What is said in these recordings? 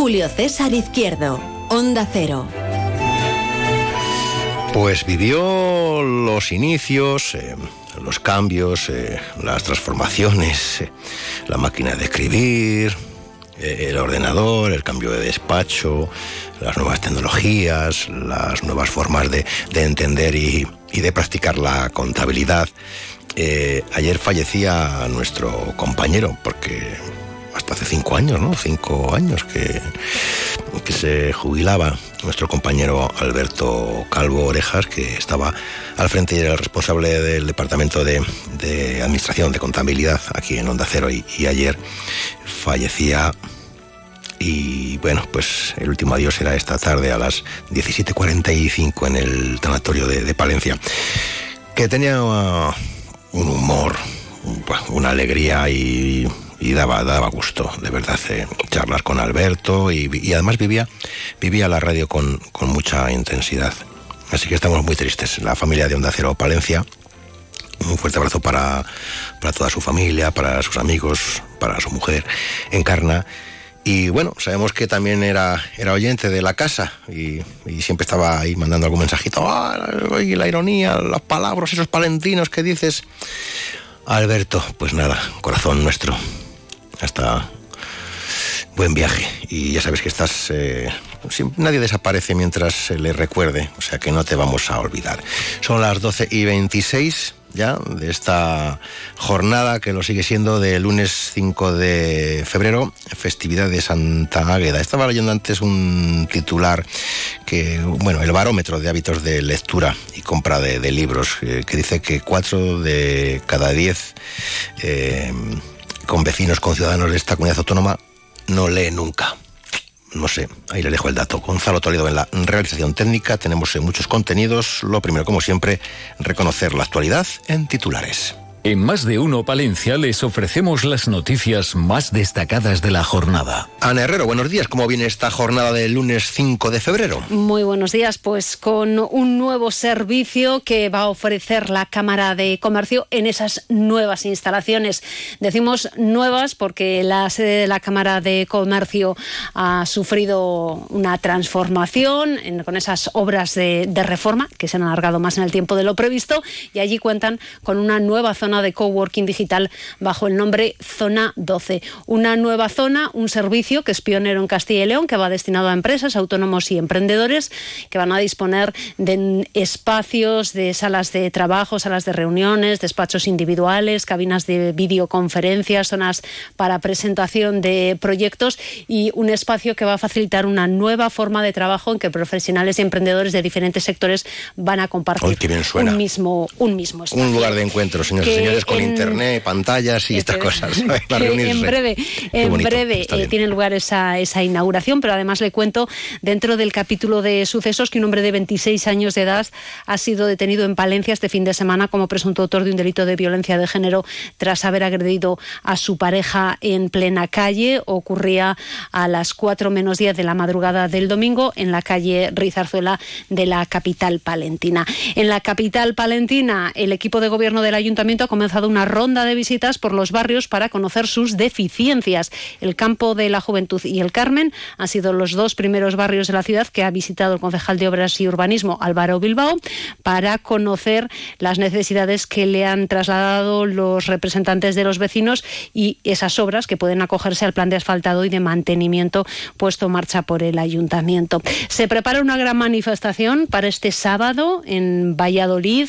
Julio César Izquierdo, Onda Cero. Pues vivió los inicios, eh, los cambios, eh, las transformaciones, eh, la máquina de escribir, el ordenador, el cambio de despacho, las nuevas tecnologías, las nuevas formas de, entender y, y, de practicar la contabilidad. ayer fallecía nuestro compañero, porque hasta hace cinco años, ¿no? Cinco años que, que se jubilaba nuestro compañero Alberto Calvo Orejas, que estaba al frente y era el responsable del departamento de, administración, de contabilidad aquí en Onda Cero y, ayer fallecía y bueno, pues el último adiós era esta tarde a las 17.45 en el tanatorio de, Palencia, que tenía un humor, una alegría y y daba, daba gusto, de verdad, eh, charlar con Alberto y, además vivía, vivía la radio con, con mucha intensidad. Así que estamos muy tristes. La familia de Onda Cero Palencia, un fuerte abrazo para, para toda su familia, para sus amigos, para su mujer, Encarna. Y bueno, sabemos que también era, era oyente de la casa y, siempre estaba ahí mandando algún mensajito. ¡Ah, la ironía, las palabras, esos palentinos que dices! Alberto, pues nada, corazón nuestro hasta buen viaje. Y ya sabes que estás... Eh, nadie desaparece mientras se le recuerde, o sea que no te vamos a olvidar. Son las 12 y 26 ya de esta jornada que lo sigue siendo de lunes 5 de febrero, festividad de Santa Águeda. Estaba leyendo antes un titular que, bueno, el barómetro de hábitos de lectura y compra de, libros, eh, que dice que 4 de cada 10 eh, con vecinos, con ciudadanos de esta comunidad autónoma, no lee nunca. No sé, ahí le dejo el dato. Gonzalo Toledo en la realización técnica. Tenemos muchos contenidos. Lo primero, como siempre, reconocer la actualidad en titulares. En más de uno Palencia les ofrecemos las noticias más destacadas de la jornada. Ana Herrero, buenos días. ¿Cómo viene esta jornada del lunes 5 de febrero? Muy buenos días. Pues con un nuevo servicio que va a ofrecer la Cámara de Comercio en esas nuevas instalaciones. Decimos nuevas porque la sede de la Cámara de Comercio ha sufrido una transformación con esas obras de, de reforma que se han alargado más en el tiempo de lo previsto y allí cuentan con una nueva zona de coworking digital bajo el nombre Zona 12. Una nueva zona, un servicio que es pionero en Castilla y León, que va destinado a empresas, autónomos y emprendedores, que van a disponer de espacios, de salas de trabajo, salas de reuniones, despachos individuales, cabinas de videoconferencias, zonas para presentación de proyectos y un espacio que va a facilitar una nueva forma de trabajo en que profesionales y emprendedores de diferentes sectores van a compartir un mismo un mismo espacio. Un lugar de encuentro, señores señores con internet, pantallas y estas cosas. en breve, en breve eh, tiene lugar esa, esa inauguración, pero además le cuento dentro del capítulo de sucesos que un hombre de 26 años de edad ha sido detenido en Palencia este fin de semana como presunto autor de un delito de violencia de género tras haber agredido a su pareja en plena calle. Ocurría a las 4 menos 10 de la madrugada del domingo en la calle Rizarzuela de la capital palentina. En la capital palentina, el equipo de gobierno del ayuntamiento comenzado una ronda de visitas por los barrios para conocer sus deficiencias. El Campo de la Juventud y el Carmen han sido los dos primeros barrios de la ciudad que ha visitado el concejal de Obras y Urbanismo, Álvaro Bilbao, para conocer las necesidades que le han trasladado los representantes de los vecinos y esas obras que pueden acogerse al plan de asfaltado y de mantenimiento puesto en marcha por el ayuntamiento. Se prepara una gran manifestación para este sábado en Valladolid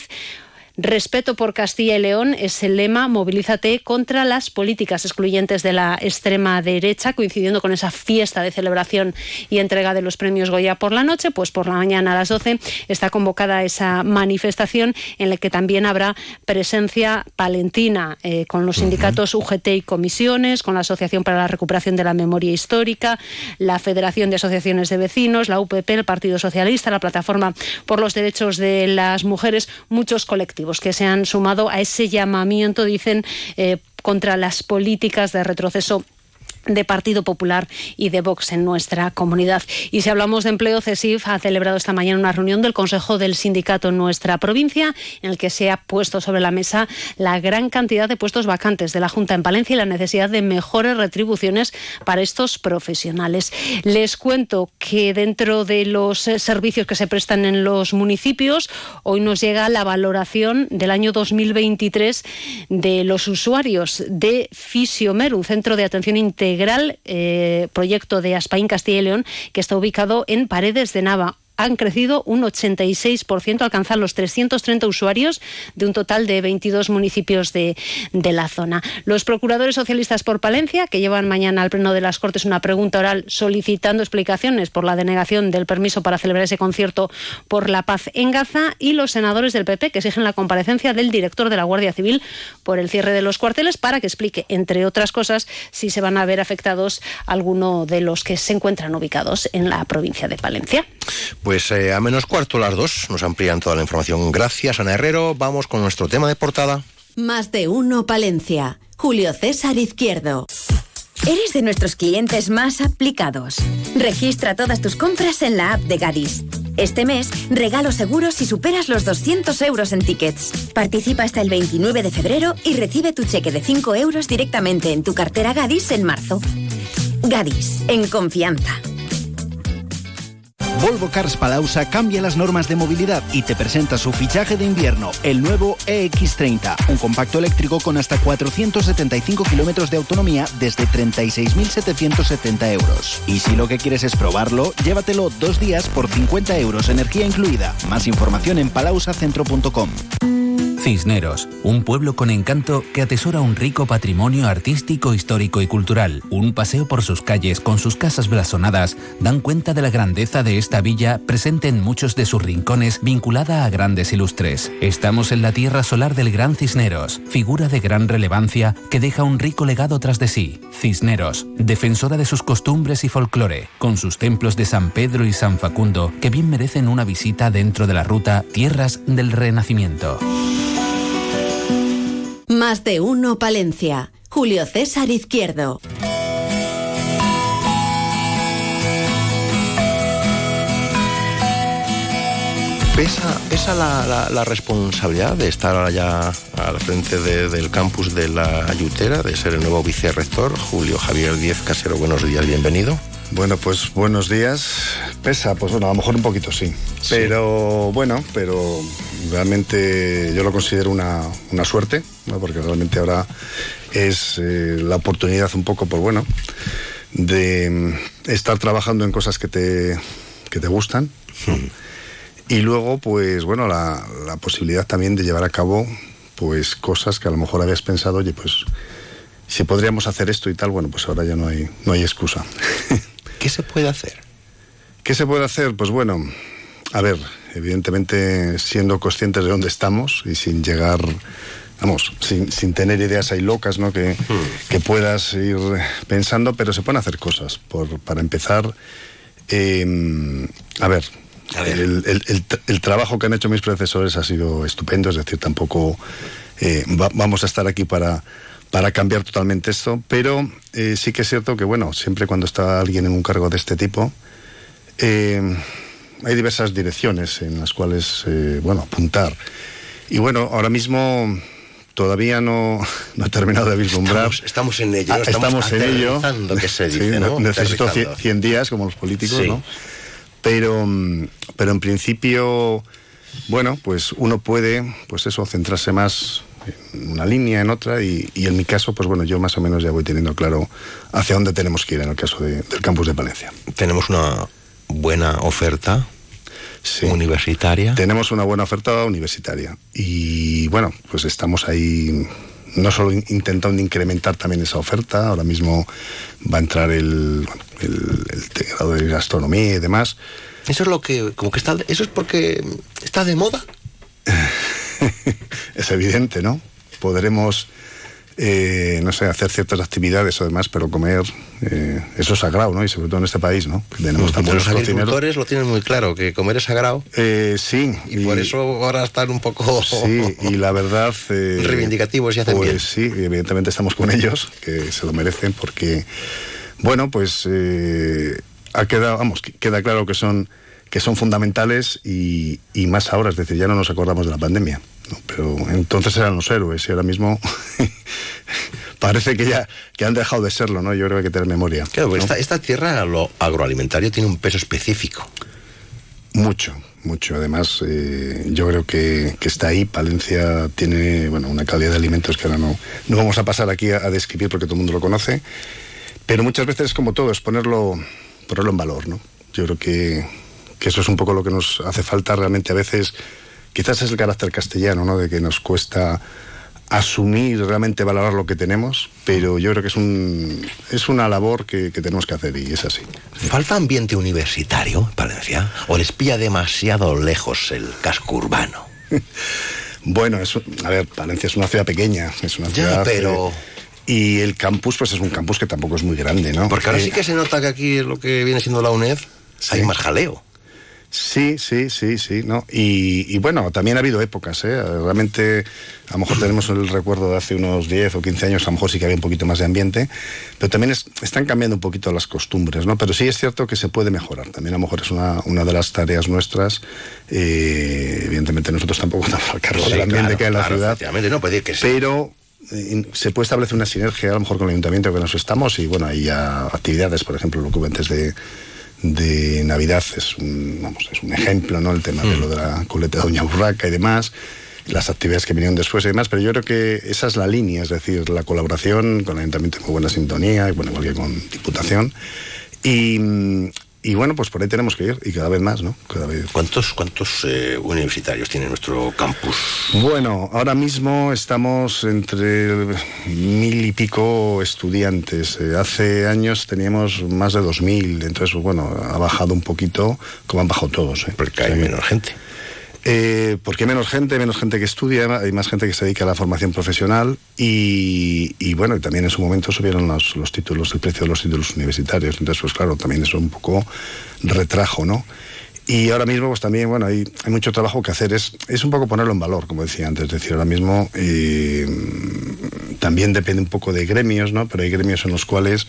Respeto por Castilla y León es el lema Movilízate contra las políticas excluyentes de la extrema derecha, coincidiendo con esa fiesta de celebración y entrega de los premios Goya por la noche, pues por la mañana a las 12 está convocada esa manifestación en la que también habrá presencia palentina eh, con los sindicatos UGT y comisiones, con la Asociación para la Recuperación de la Memoria Histórica, la Federación de Asociaciones de Vecinos, la UPP, el Partido Socialista, la Plataforma por los Derechos de las Mujeres, muchos colectivos que se han sumado a ese llamamiento, dicen, eh, contra las políticas de retroceso de Partido Popular y de Vox en nuestra comunidad. Y si hablamos de empleo, CESIF ha celebrado esta mañana una reunión del Consejo del Sindicato en nuestra provincia, en el que se ha puesto sobre la mesa la gran cantidad de puestos vacantes de la Junta en Palencia y la necesidad de mejores retribuciones para estos profesionales. Les cuento que dentro de los eh, servicios que se prestan en los municipios, hoy nos llega la valoración del año 2023 de los usuarios de Fisiomer, un centro de atención integral integral eh, proyecto de Aspaín Castilla y León que está ubicado en Paredes de Nava han crecido un 86%, alcanzar los 330 usuarios de un total de 22 municipios de, la zona. Los procuradores socialistas por Palencia, que llevan mañana al Pleno de las Cortes una pregunta oral solicitando explicaciones por la denegación del permiso para celebrar ese concierto por la paz en Gaza, y los senadores del PP, que exigen la comparecencia del director de la Guardia Civil por el cierre de los cuarteles para que explique, entre otras cosas, si se van a ver afectados alguno de los que se encuentran ubicados en la provincia de Palencia. Eh, a menos cuarto las dos nos amplían toda la información. Gracias, Ana Herrero. Vamos con nuestro tema de portada. Más de uno, Palencia. Julio César Izquierdo. Eres de nuestros clientes más aplicados. Registra todas tus compras en la app de Gadis. Este mes, regalo seguro si superas los 200 euros en tickets. Participa hasta el 29 de febrero y recibe tu cheque de 5 euros directamente en tu cartera Gadis en marzo. Gadis, en confianza. Volvo Cars Palausa cambia las normas de movilidad y te presenta su fichaje de invierno, el nuevo EX30, un compacto eléctrico con hasta 475 kilómetros de autonomía desde 36.770 euros. Y si lo que quieres es probarlo, llévatelo dos días por 50 euros, energía incluida. Más información en palausacentro.com. Cisneros, un pueblo con encanto que atesora un rico patrimonio artístico, histórico y cultural. Un paseo por sus calles con sus casas blasonadas dan cuenta de la grandeza de esta villa presente en muchos de sus rincones vinculada a grandes ilustres. Estamos en la tierra solar del Gran Cisneros, figura de gran relevancia que deja un rico legado tras de sí. Cisneros, defensora de sus costumbres y folclore, con sus templos de San Pedro y San Facundo que bien merecen una visita dentro de la ruta Tierras del Renacimiento. Más de uno Palencia. Julio César Izquierdo. ¿Pesa, pesa la, responsabilidad de estar allá al frente del campus de la Ayutera, de ser el nuevo vicerrector? Julio Javier Diez Casero, buenos días, bienvenido. Bueno, pues buenos días. Pesa, pues bueno, a lo mejor un poquito sí. Pero bueno, pero realmente yo lo considero una, suerte, porque realmente ahora es eh, la oportunidad un poco, pues bueno, de estar trabajando en cosas que te, que te gustan. Hmm. Y luego, pues bueno, la, la, posibilidad también de llevar a cabo pues cosas que a lo mejor habías pensado, oye, pues si podríamos hacer esto y tal, bueno, pues ahora ya no hay, no hay excusa. ¿Qué se puede hacer? ¿Qué se puede hacer? Pues bueno, a ver, evidentemente siendo conscientes de dónde estamos y sin llegar, vamos, sin, tener ideas ahí locas, ¿no? Que, hmm. que, puedas ir pensando, pero se pueden hacer cosas. Por, para empezar, em, a ver, El, trabajo que han hecho mis profesores ha sido estupendo, es decir, tampoco eh, vamos a estar aquí para para cambiar totalmente esto, pero eh, sí que es cierto que, bueno, siempre cuando está alguien en un cargo de este tipo, eh, hay diversas direcciones en las cuales, eh, bueno, apuntar. Y bueno, ahora mismo todavía no, no he terminado de vislumbrar. Estamos, en ello. Ah, estamos, en ello. Que se dice, Necesito 100 días, como los políticos, ¿no? Pero, pero en principio, bueno, pues uno puede, pues eso, centrarse más en una línea, en otra, y, en mi caso, pues bueno, yo más o menos ya voy teniendo claro hacia dónde tenemos que ir en el caso del campus de Palencia. Tenemos una buena oferta. universitaria. Tenemos una buena oferta universitaria. Y bueno, pues estamos ahí no solo intentando incrementar también esa oferta, ahora mismo va a entrar el, el, grado de gastronomía y demás. Eso es lo que, como que está, eso es porque está de moda. es evidente, ¿no? Podremos eh, no sé, hacer ciertas actividades o demás, pero comer, eh, eso es sagrado, ¿no? Y sobre todo en este país, ¿no? tenemos los agricultores lo tienen muy claro, que comer es sagrado. Eh, sí. Y, por eso ahora están un poco... Sí, y la verdad... reivindicativos y hacen pues, bien. Sí, evidentemente estamos con ellos, que se lo merecen, porque, bueno, pues ha quedado, vamos, queda claro que son que son fundamentales y, y más ahora, es decir, ya no nos acordamos de la pandemia. Pero entonces eran los héroes y ahora mismo parece que ya que han dejado de serlo, ¿no? Yo creo que hay que tener memoria. Claro, esta, esta tierra, lo agroalimentario, tiene un peso específico. Mucho, mucho. Además, eh, yo creo que, está ahí. Palencia tiene bueno, una calidad de alimentos que ahora no, no vamos a pasar aquí a, describir porque todo el mundo lo conoce. Pero muchas veces es como todo, es ponerlo, ponerlo en valor, ¿no? Yo creo que, que eso es un poco lo que nos hace falta realmente a veces quizás es el carácter castellano, ¿no? De que nos cuesta asumir, realmente valorar lo que tenemos, pero yo creo que es, un, es una labor que, tenemos que hacer y es así. ¿Falta ambiente universitario en Palencia? ¿O les pilla demasiado lejos el casco urbano? bueno, es, a ver, Palencia es una ciudad pequeña, es una ciudad... pero... Eh, y el campus, pues es un campus que tampoco es muy grande, ¿no? Porque ahora sí que se nota que aquí es lo que viene siendo la UNED, hay más jaleo. Sí, sí, sí, sí, ¿no? Y, bueno, también ha habido épocas, ¿eh? Realmente, a lo mejor tenemos el recuerdo de hace unos 10 o 15 años, a lo mejor sí que había un poquito más de ambiente, pero también están cambiando un poquito las costumbres, ¿no? Pero sí es cierto que se puede mejorar, también a lo mejor es una, una de las tareas nuestras, eh, evidentemente nosotros tampoco estamos al cargo del ambiente que hay en la ciudad, no puede que pero eh, se puede establecer una sinergia a lo mejor con el ayuntamiento que nos estamos y bueno, hay actividades, por ejemplo, lo que hubo antes de de Navidad es un, vamos, es un ejemplo, ¿no? El tema de lo de la coleta de Doña Burraca y demás, las actividades que vinieron después y demás, pero yo creo que esa es la línea, es decir, la colaboración con el Ayuntamiento en muy buena sintonía, y bueno, igual que con Diputación. Y, y bueno, pues por ahí tenemos que ir y cada vez más, ¿no? Cada vez. ¿Cuántos, cuántos eh, universitarios tiene nuestro campus? Bueno, ahora mismo estamos entre mil y pico estudiantes. Eh, hace años teníamos más de dos mil, entonces, bueno, ha bajado un poquito, como han bajado todos. ¿eh? Porque hay menos gente. Eh, porque menos gente, menos gente que estudia, hay más gente que se dedica a la formación profesional y, y bueno, también en su momento subieron los, los, títulos, el precio de los títulos universitarios. Entonces, pues claro, también eso un poco retrajo, ¿no? Y ahora mismo, pues también, bueno, hay, hay mucho trabajo que hacer. Es, es un poco ponerlo en valor, como decía antes. Es decir, ahora mismo eh, también depende un poco de gremios, ¿no? Pero hay gremios en los cuales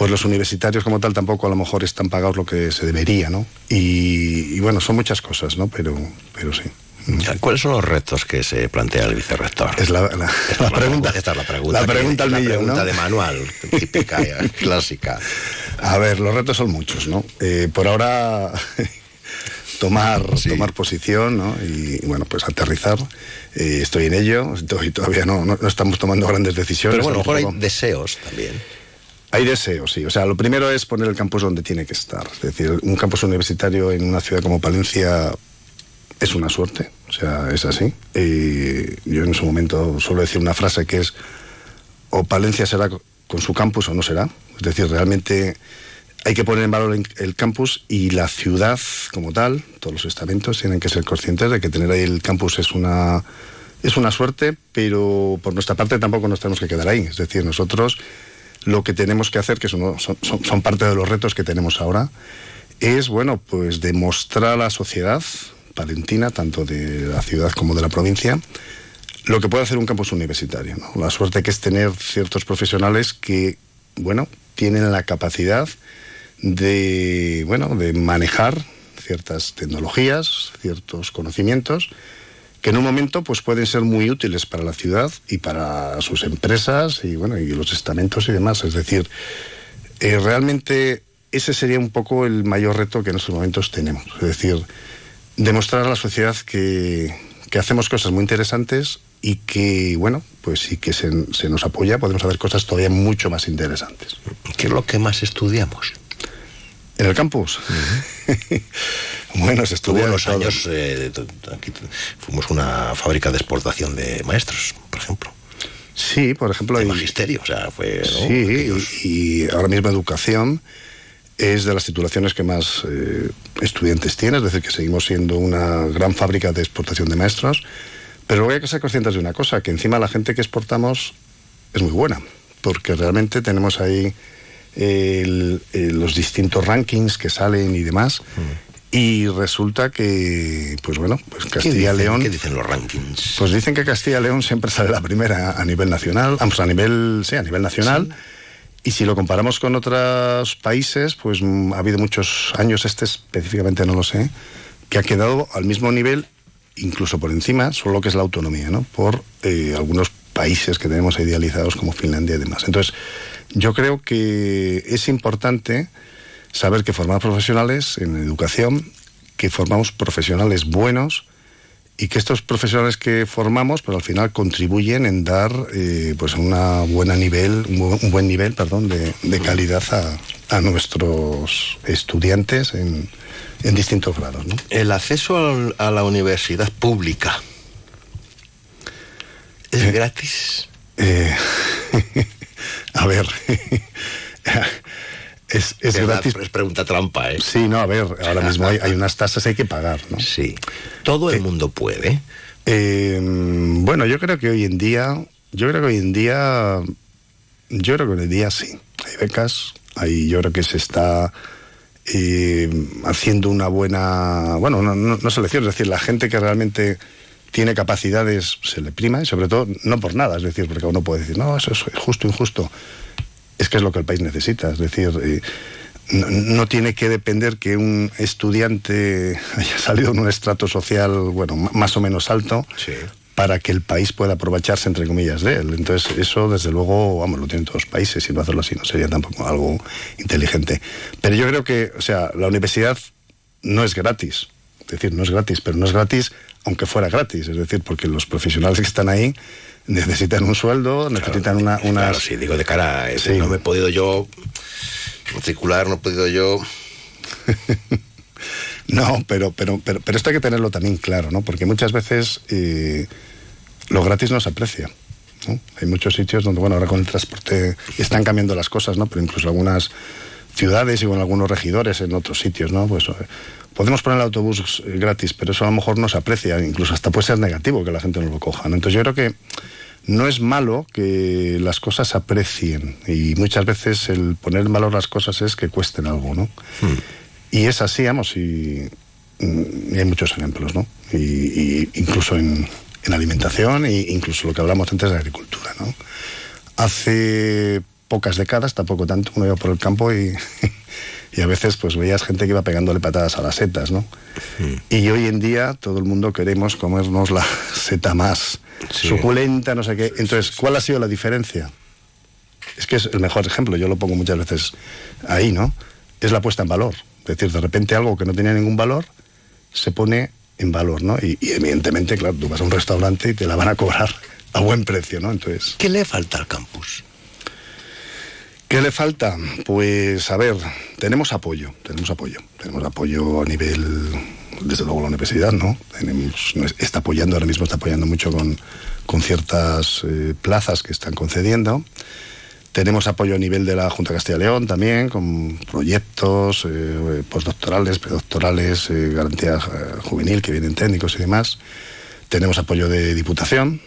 pues los universitarios como tal tampoco a lo mejor están pagados lo que se debería, ¿no? Y, bueno, son muchas cosas, ¿no? Pero, pero sí. ¿Cuáles son los retos que se plantea el vicerrector? Es la, pregunta. Esta es la pregunta. La pregunta, la pregunta de manual, típica, clásica. A ver, los retos son muchos, ¿no? Eh, por ahora tomar, tomar posición ¿no? y, bueno, pues aterrizar. Eh, estoy en ello y todavía no, no, estamos tomando grandes decisiones. Pero bueno, a lo mejor hay deseos también. Hay deseos, sí. O sea, lo primero es poner el campus donde tiene que estar. Es decir, un campus universitario en una ciudad como Palencia es una suerte. O sea, es así. Y yo en su momento suelo decir una frase que es o Palencia será con su campus o no será. Es decir, realmente hay que poner en valor el campus y la ciudad como tal, todos los estamentos tienen que ser conscientes de que tener ahí el campus es una es una suerte, pero por nuestra parte tampoco nos tenemos que quedar ahí. Es decir, nosotros lo que tenemos que hacer, que son, parte de los retos que tenemos ahora, es, bueno, pues demostrar a la sociedad palentina, tanto de la ciudad como de la provincia, lo que puede hacer un campus universitario. La suerte que es tener ciertos profesionales que, bueno, tienen la capacidad de, bueno, de manejar ciertas tecnologías, ciertos conocimientos, que en un momento pues pueden ser muy útiles para la ciudad y para sus empresas y bueno y los estamentos y demás. Es decir eh, realmente ese sería un poco el mayor reto que en estos momentos tenemos. Es decir demostrar a la sociedad que, que hacemos cosas muy interesantes y que bueno pues sí que se, se nos apoya podemos hacer cosas todavía mucho más interesantes. ¿qué es lo que más estudiamos? En el campus buenos estudiantes. años, eh, aquí fuimos una fábrica de exportación de maestros, por ejemplo. Sí, por ejemplo. De magisterio, o sea, fue. Sí, y, ahora mismo educación es de las titulaciones que más eh, estudiantes tiene, es decir, que seguimos siendo una gran fábrica de exportación de maestros. Pero luego hay que ser conscientes de una cosa, que encima la gente que exportamos es muy buena, porque realmente tenemos ahí los distintos rankings que salen y demás. Mm. Y resulta que, pues bueno, pues Castilla León. ¿Qué dicen los rankings? Pues dicen que Castilla León siempre sale la primera a nivel nacional, vamos, a nivel, sí, a nivel nacional. Y si lo comparamos con otros países, pues mm, ha habido muchos años, este específicamente no lo sé, que ha quedado al mismo nivel, incluso por encima, solo que es la autonomía, ¿no? Por eh, algunos países que tenemos idealizados como Finlandia y demás. Entonces, yo creo que es importante saber que formamos profesionales en educación, que formamos profesionales buenos y que estos profesionales que formamos, pues al final contribuyen en dar eh, pues una buena nivel, un buen nivel, perdón, de, calidad a, nuestros estudiantes en, distintos grados. El acceso a la universidad pública es eh, gratis. Eh, a ver. es, es gratis. Es pregunta trampa, ¿eh? Sí, no, a ver, ahora mismo hay, unas tasas hay que pagar, ¿no? Sí. ¿Todo el eh, mundo puede? Em, bueno, yo creo que hoy en día, yo creo que hoy en día, yo creo que hoy en día sí. Hay becas, hay, yo creo que se está em, haciendo una buena, bueno, no, no, selección, es decir, la gente que realmente tiene capacidades, se le prima y sobre todo no por nada, es decir, porque uno puede decir, no, eso es justo, injusto es que es lo que el país necesita. Es decir, eh, no, tiene que depender que un estudiante haya salido en un estrato social, bueno, más o menos alto. para que el país pueda aprovecharse, entre comillas, de él. Entonces, eso, desde luego, vamos, lo tienen todos los países, y no hacerlo así no sería tampoco algo inteligente. Pero yo creo que, o sea, la universidad no es gratis. Es decir, no es gratis, pero no es gratis aunque fuera gratis. Es decir, porque los profesionales que están ahí necesitan un sueldo, necesitan una... Claro, sí, digo de cara a no me he podido yo matricular, no he podido yo... no, pero, pero, pero, pero, esto hay que tenerlo también claro, ¿no? Porque muchas veces eh, lo gratis no se aprecia. Hay muchos sitios donde, bueno, ahora con el transporte están cambiando las cosas, ¿no? Pero incluso algunas ciudades y con algunos regidores en otros sitios, ¿no? Pues eh, podemos poner el autobús gratis, pero eso a lo mejor no se aprecia, incluso hasta puede ser negativo que la gente no lo coja. Entonces yo creo que no es malo que las cosas se aprecien y muchas veces el poner en valor las cosas es que cuesten algo, ¿no? Hmm. Y es así, vamos, y, hay muchos ejemplos, ¿no? Y, incluso en, alimentación e incluso lo que hablamos antes de agricultura, ¿no? Hace pocas décadas, tampoco tanto, uno iba por el campo y, y a veces pues veías gente que iba pegándole patadas a las setas, ¿no? Hmm. Y hoy en día todo el mundo queremos comernos la seta más suculenta, no sé qué. Entonces, ¿cuál ha sido la diferencia? Es que es el mejor ejemplo, yo lo pongo muchas veces ahí, ¿no? Es la puesta en valor. Es decir, de repente algo que no tenía ningún valor se pone en valor, ¿no? Y, evidentemente, claro, tú vas a un restaurante y te la van a cobrar a buen precio, ¿no? Entonces... ¿Qué le falta al campus? ¿Qué le falta? Pues a ver, tenemos apoyo, tenemos apoyo, tenemos apoyo a nivel desde luego la universidad, ¿no? está apoyando, ahora mismo está apoyando mucho con, con ciertas eh, plazas que están concediendo. Tenemos apoyo a nivel de la Junta de Castilla y León también, con proyectos eh, postdoctorales, predoctorales, eh, garantía juvenil que vienen técnicos y demás. Tenemos apoyo de Diputación,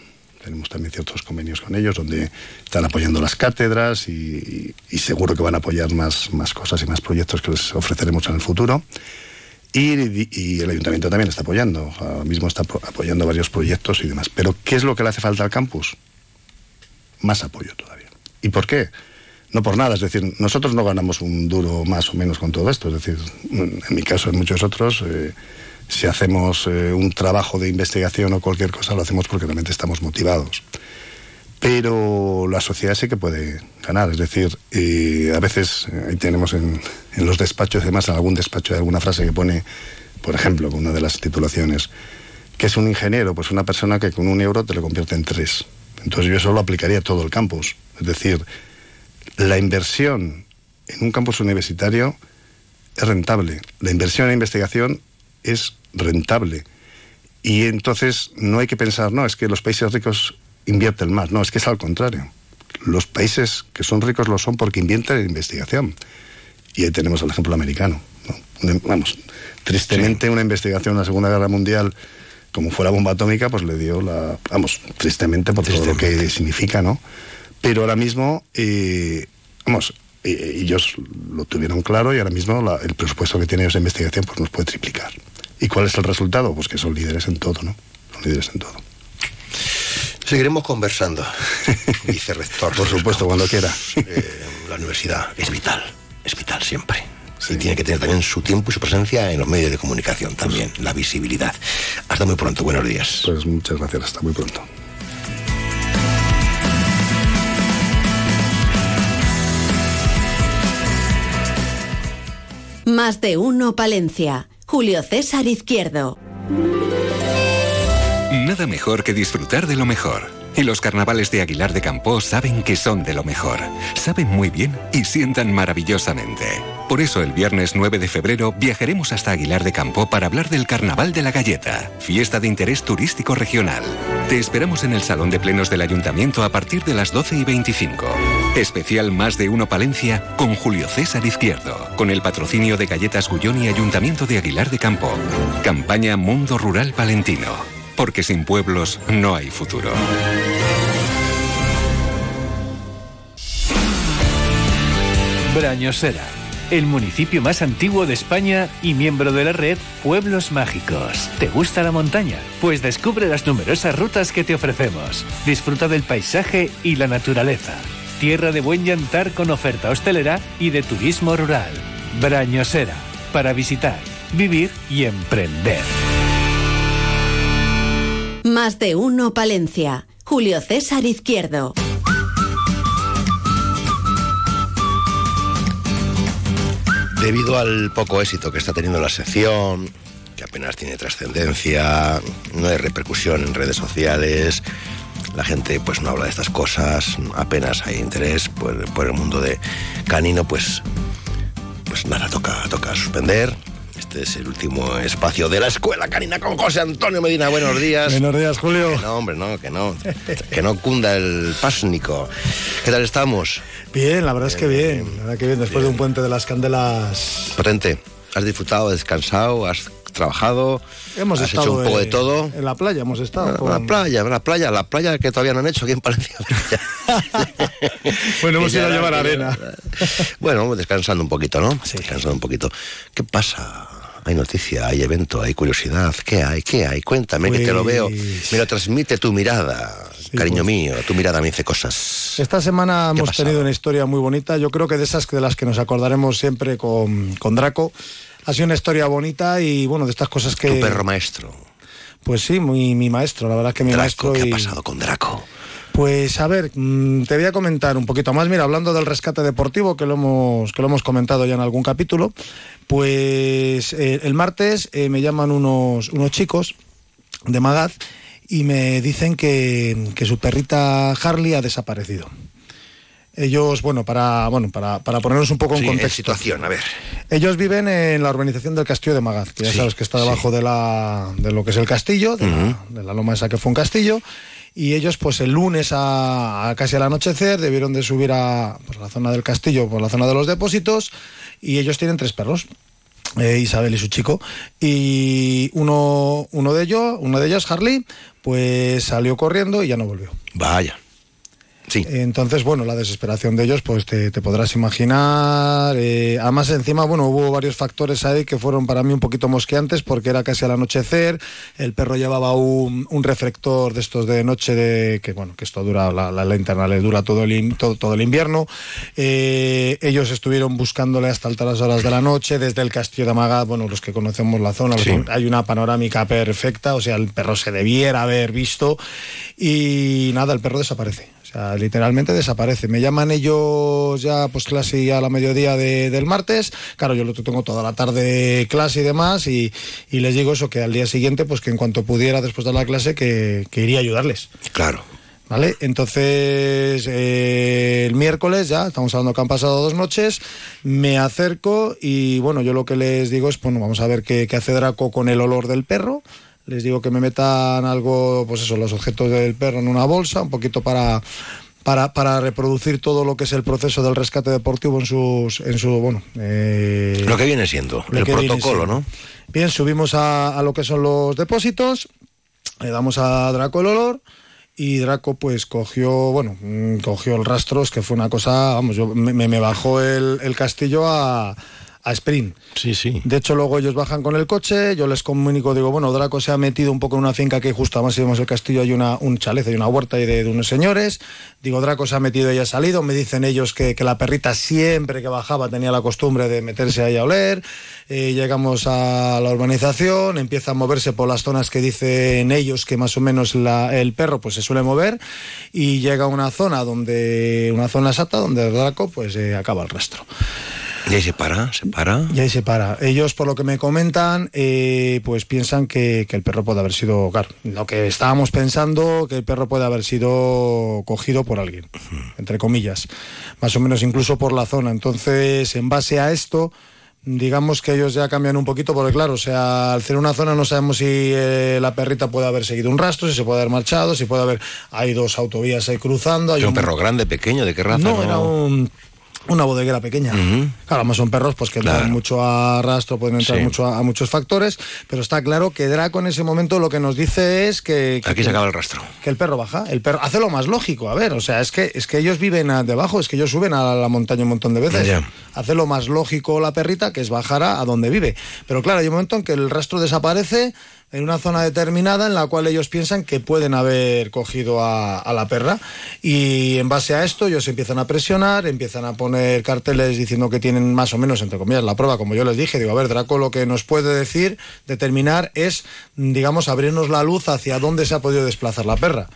tenemos también ciertos convenios con ellos donde están apoyando las cátedras y, y, seguro que van a apoyar más, más cosas y más proyectos que les ofreceremos en el futuro. Y, el ayuntamiento también está apoyando, ahora mismo está apoyando varios proyectos y demás. Pero ¿qué es lo que le hace falta al campus? Más apoyo todavía. ¿Y por qué? No por nada, es decir, nosotros no ganamos un duro más o menos con todo esto, es decir, en mi caso, en muchos otros, eh, si hacemos eh, un trabajo de investigación o cualquier cosa, lo hacemos porque realmente estamos motivados pero la sociedad sí que puede ganar. Es decir, a veces eh, ahí tenemos en, los despachos, además, en algún despacho hay alguna frase que pone, por ejemplo, una de las titulaciones, que es un ingeniero, pues una persona que con un euro te lo convierte en tres. Entonces yo eso lo aplicaría a todo el campus. Es decir, la inversión en un campus universitario es rentable. La inversión en investigación es rentable. Y entonces no hay que pensar, no, es que los países ricos invierten más, no, es que es al contrario. Los países que son ricos lo son porque invierten en investigación. Y ahí tenemos el ejemplo americano. Vamos, tristemente una investigación en la Segunda Guerra Mundial como fuera bomba atómica, pues le dio la... Vamos, tristemente por todo lo que significa, ¿no? Pero ahora mismo, eh, vamos, eh, ellos lo tuvieron claro y ahora mismo el presupuesto que tienen esa investigación pues nos puede triplicar. ¿Y cuál es el resultado? Pues que son líderes en todo, ¿no? Son líderes en todo. Seguiremos conversando, vicerrector. Por supuesto, cuando quiera. Eh, la universidad es vital, es vital siempre. Y tiene que tener también su tiempo y su presencia en los medios de comunicación también, la visibilidad. Hasta muy pronto, buenos días. Pues muchas gracias, hasta muy pronto. Más de uno, Palencia. Julio César Izquierdo. Nada mejor que disfrutar de lo mejor. Y los carnavales de Aguilar de Campo saben que son de lo mejor. Saben muy bien y sientan maravillosamente. Por eso el viernes 9 de febrero viajaremos hasta Aguilar de Campo para hablar del Carnaval de la Galleta, fiesta de interés turístico regional. Te esperamos en el Salón de Plenos del Ayuntamiento a partir de las 12 y 25. Especial Más de Uno Palencia con Julio César Izquierdo, con el patrocinio de Galletas Gullón y Ayuntamiento de Aguilar de Campo. Campaña Mundo Rural Palentino porque sin pueblos no hay futuro. Brañosera, el municipio más antiguo de España y miembro de la red Pueblos Mágicos. ¿Te gusta la montaña? Pues descubre las numerosas rutas que te ofrecemos. Disfruta del paisaje y la naturaleza. Tierra de buen llantar con oferta hostelera y de turismo rural. Brañosera, para visitar, vivir y emprender. Más de uno Palencia. Julio César Izquierdo. Debido al poco éxito que está teniendo la sección, que apenas tiene trascendencia, no hay repercusión en redes sociales, la gente pues no habla de estas cosas, apenas hay interés por, por el mundo de canino, pues, pues nada, toca, toca suspender este es el último espacio de la escuela canina con José Antonio Medina. Buenos días. Buenos días, Julio. Que no, hombre, no, que no. que no cunda el pásnico. ¿Qué tal estamos? Bien, la verdad es que bien. La verdad que bien, después de un puente de las candelas. Potente. ¿Has disfrutado, descansado, has trabajado? Hemos has estado hecho un poco de todo. En la playa hemos estado. En la playa, en la playa, la playa que todavía no han hecho aquí en Palencia. bueno, hemos ido a llevar arena. bueno, descansando un poquito, ¿no? Sí. Descansando un poquito. ¿Qué pasa? hay noticia, hay evento, hay curiosidad. ¿Qué hay? ¿Qué hay? Cuéntame que te lo veo. Pues Me lo transmite tu mirada, cariño pues. mío. Tu mirada me dice cosas. Esta semana ¿Qué hemos tenido una historia muy bonita. Yo creo que de esas de las que nos acordaremos siempre con, con Draco. Ha sido una historia bonita y bueno, de estas cosas que. Tu perro maestro. Pues sí, mi, mi maestro, la verdad es que mi Draco, maestro. ¿qué y- ha pasado con Draco? Pues a ver, mm, te voy a comentar un poquito más. Mira, hablando del rescate deportivo, que lo hemos, que lo hemos comentado ya en algún capítulo, pues eh, el martes eh, me llaman unos, unos chicos de Magaz y me dicen que, que su perrita Harley ha desaparecido. Ellos, bueno, para, bueno, para, para ponernos un poco en Sí, en contexto. situación, a ver. Ellos viven en la urbanización del Castillo de Magaz, que ya Sí, sabes que está debajo de, la, de lo que es el castillo, de, la, de la loma esa que fue un castillo. Y ellos, pues el lunes a, a casi al anochecer, debieron de subir a, pues, la zona del castillo, por la zona de los depósitos. Y ellos tienen tres perros. eh, Isabel y su chico y uno, uno de ellos uno de ellos Harley pues salió corriendo y ya no volvió Vaya. Sí. entonces, bueno, la desesperación de ellos, pues te, te podrás imaginar. eh, además, encima, bueno, hubo varios factores ahí que fueron para mí un poquito mosqueantes porque era casi al anochecer. El perro llevaba un, un reflector de estos de noche, de que bueno, que esto dura, la, la linterna le dura todo el, in- todo, todo el invierno. Eh, ellos estuvieron buscándole hasta altas horas de la noche, desde el castillo de Amagat, bueno, los que conocemos la zona, Sí. hay una panorámica perfecta, o sea, el perro se debiera haber visto y nada, el perro desaparece. Sea, literalmente desaparece. Me llaman ellos ya, pues clase ya a la mediodía de- del martes. Claro, yo lo tengo toda la tarde clase y demás y, y les digo eso, que al día siguiente, pues que en cuanto pudiera después de la clase, que, que iría a ayudarles. Claro. ¿Vale? Entonces, eh, el miércoles ya, estamos hablando que han pasado dos noches, me acerco y bueno, yo lo que les digo es, bueno, vamos a ver qué, qué hace Draco con el olor del perro. Les digo que me metan algo, pues eso, los objetos del perro en una bolsa, un poquito para, para, para, reproducir todo lo que es el proceso del rescate deportivo en sus en su bueno eh, lo que viene siendo el protocolo no bien subimos a, a, lo que son los depósitos le damos a Draco el olor y Draco pues cogió, bueno, mm, cogió el rastros, que fue una cosa, vamos, yo me, me bajó el, el castillo a, a sprint. Sí, sí. De hecho, luego ellos bajan con el coche, yo les comunico, digo, bueno, Draco se ha metido un poco en una finca que justo además si vemos el castillo hay una, un chalet, hay una huerta de, de, unos señores. Digo, Draco se ha metido y ha salido. Me dicen ellos que, que, la perrita siempre que bajaba tenía la costumbre de meterse ahí a oler. Eh, llegamos a la urbanización, empieza a moverse por las zonas que dicen ellos que más o menos la, el perro pues se suele mover y llega a una zona donde, una zona exacta donde Draco pues eh, acaba el rastro. ¿Y ahí se para? ¿Se para? Y ahí se para. Ellos, por lo que me comentan, eh, pues piensan que, que, el perro puede haber sido, claro, lo que estábamos pensando, que el perro puede haber sido cogido por alguien, uh -huh. entre comillas, más o menos incluso por la zona. Entonces, en base a esto, digamos que ellos ya cambian un poquito, porque claro, o sea, al ser una zona no sabemos si eh, la perrita puede haber seguido un rastro, si se puede haber marchado, si puede haber, hay dos autovías ahí cruzando. Hay un, un perro grande, pequeño? ¿De qué raza? No, no? era un una bodeguera pequeña. Uh -huh. Claro, además son perros pues que claro. dan mucho arrastro, pueden entrar sí. mucho a, a, muchos factores, pero está claro que Draco en ese momento lo que nos dice es que, que aquí se acaba el rastro. Que el perro baja, el perro hace lo más lógico, a ver, o sea, es que es que ellos viven a, debajo, es que ellos suben a la montaña un montón de veces. Yeah. Hace lo más lógico la perrita que es bajar a, a donde vive. Pero claro, hay un momento en que el rastro desaparece en una zona determinada en la cual ellos piensan que pueden haber cogido a, a, la perra y en base a esto ellos empiezan a presionar, empiezan a poner carteles diciendo que tienen más o menos, entre comillas, la prueba, como yo les dije, digo, a ver, Draco lo que nos puede decir, determinar es, digamos, abrirnos la luz hacia dónde se ha podido desplazar la perra.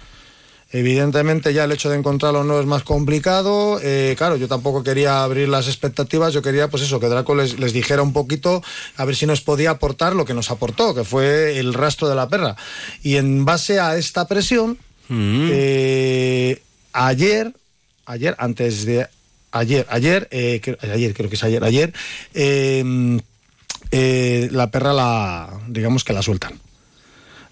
Evidentemente ya el hecho de encontrarlo no es más complicado. Eh, claro, yo tampoco quería abrir las expectativas, yo quería pues eso, que Draco les, les, dijera un poquito a ver si nos podía aportar lo que nos aportó, que fue el rastro de la perra. Y en base a esta presión, mm. eh, ayer, ayer, antes de... Ayer, ayer, eh, ayer creo que es ayer, ayer, la perra la, digamos que la sueltan.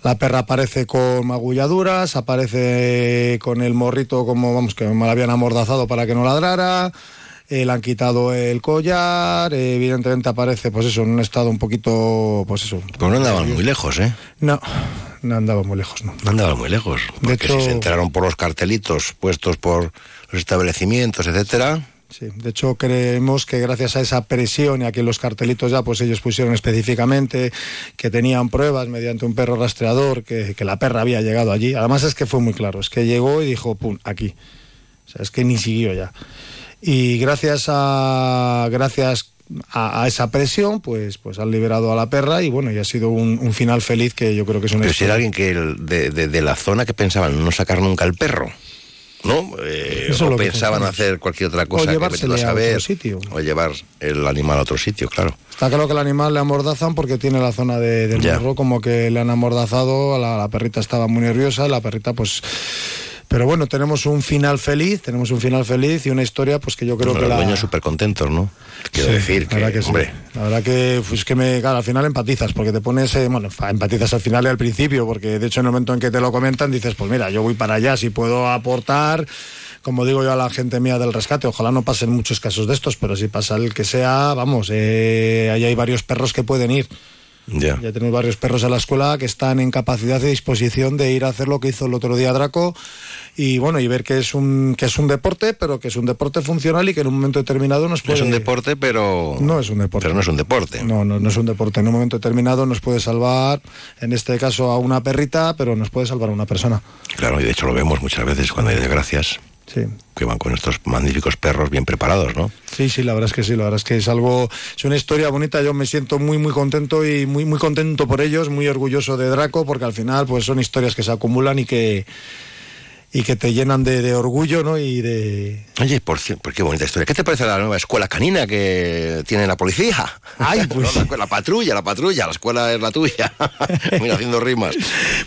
La perra aparece con magulladuras, aparece con el morrito como, vamos, que me la habían amordazado para que no ladrara, eh, le han quitado el collar, eh, evidentemente aparece, pues eso, en un estado un poquito, pues eso. Pero no andaban muy lejos, ¿eh? No, no andaba muy lejos, no. No andaba muy lejos, porque hecho, si se enteraron por los cartelitos puestos por los establecimientos, etcétera Sí, de hecho creemos que gracias a esa presión y a que los cartelitos ya pues ellos pusieron específicamente que tenían pruebas mediante un perro rastreador que, que, la perra había llegado allí. Además es que fue muy claro, es que llegó y dijo, pum, aquí. O sea, es que ni siguió ya. Y gracias a gracias a, a, esa presión, pues, pues han liberado a la perra y bueno, y ha sido un, un final feliz que yo creo que es una Pero si era alguien que de, de, de la zona que pensaban no sacar nunca el perro. ¿No? Eh, Eso o pensaban hacer cualquier otra cosa o que a saber, otro sitio. o llevar el animal a otro sitio, claro. Está claro que el animal le amordazan porque tiene la zona de, del morro como que le han amordazado, la, la perrita estaba muy nerviosa, la perrita pues pero bueno, tenemos un final feliz, tenemos un final feliz y una historia pues que yo creo bueno, que los dueños súper contentos, ¿no? Quiero sí, decir que, la verdad que hombre... Sí. La verdad que, pues que me, claro, al final empatizas, porque te pones, eh, bueno, empatizas al final y al principio, porque de hecho en el momento en que te lo comentan dices, pues mira, yo voy para allá, si puedo aportar, como digo yo a la gente mía del rescate, ojalá no pasen muchos casos de estos, pero si pasa el que sea, vamos, eh, ahí hay varios perros que pueden ir. Yeah. Ya tenemos varios perros en la escuela que están en capacidad y disposición de ir a hacer lo que hizo el otro día Draco y bueno, y ver que es un que es un deporte, pero que es un deporte funcional y que en un momento determinado nos puede Es un deporte, pero no es un deporte. Pero no es un deporte. No, no, no es un deporte. En un momento determinado nos puede salvar, en este caso a una perrita, pero nos puede salvar a una persona. Claro, y de hecho lo vemos muchas veces cuando hay desgracias. Sí. que van con estos magníficos perros bien preparados, ¿no? Sí, sí, la verdad es que sí, la verdad es que es algo, es una historia bonita, yo me siento muy, muy contento y muy, muy contento por ellos, muy orgulloso de Draco, porque al final, pues son historias que se acumulan y que y que te llenan de, orgullo, ¿no? Y de... Oye, por, por, qué bonita historia. ¿Qué te parece la nueva escuela canina que tiene la policía? Ay, pues... la, patrulla, la patrulla, la escuela es la tuya. Mira, haciendo rimas.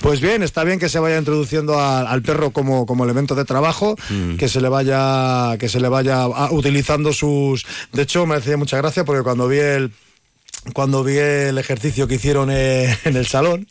Pues bien, está bien que se vaya introduciendo al perro como, como elemento de trabajo, mm. que se le vaya, que se le vaya utilizando sus... De hecho, me hacía mucha gracia porque cuando vi el cuando vi el ejercicio que hicieron en el salón,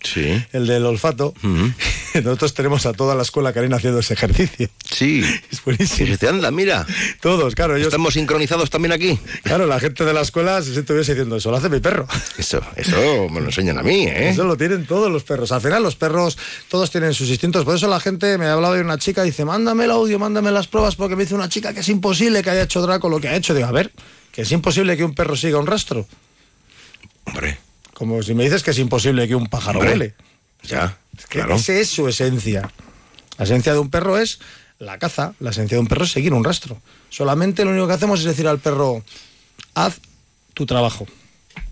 el del olfato, nosotros tenemos a toda la escuela Karen haciendo ese ejercicio. Sí. Es buenísimo. te anda, mira. Todos, claro. Estamos sincronizados también aquí. Claro, la gente de la escuela se estuviese diciendo, eso lo hace mi perro. Eso, eso me lo enseñan a mí, ¿eh? Eso lo tienen todos los perros. Al final los perros todos tienen sus instintos. Por eso la gente me ha hablado de una chica y dice, mándame el audio, mándame las pruebas, porque me dice una chica que es imposible que haya hecho Draco lo que ha hecho. Digo, a ver, que es imposible que un perro siga un rastro. Hombre. Como si me dices que es imposible que un pájaro vuele. Ya. Es que esa es su esencia. La esencia de un perro es la caza. La esencia de un perro es seguir un rastro. Solamente lo único que hacemos es decir al perro, haz tu trabajo.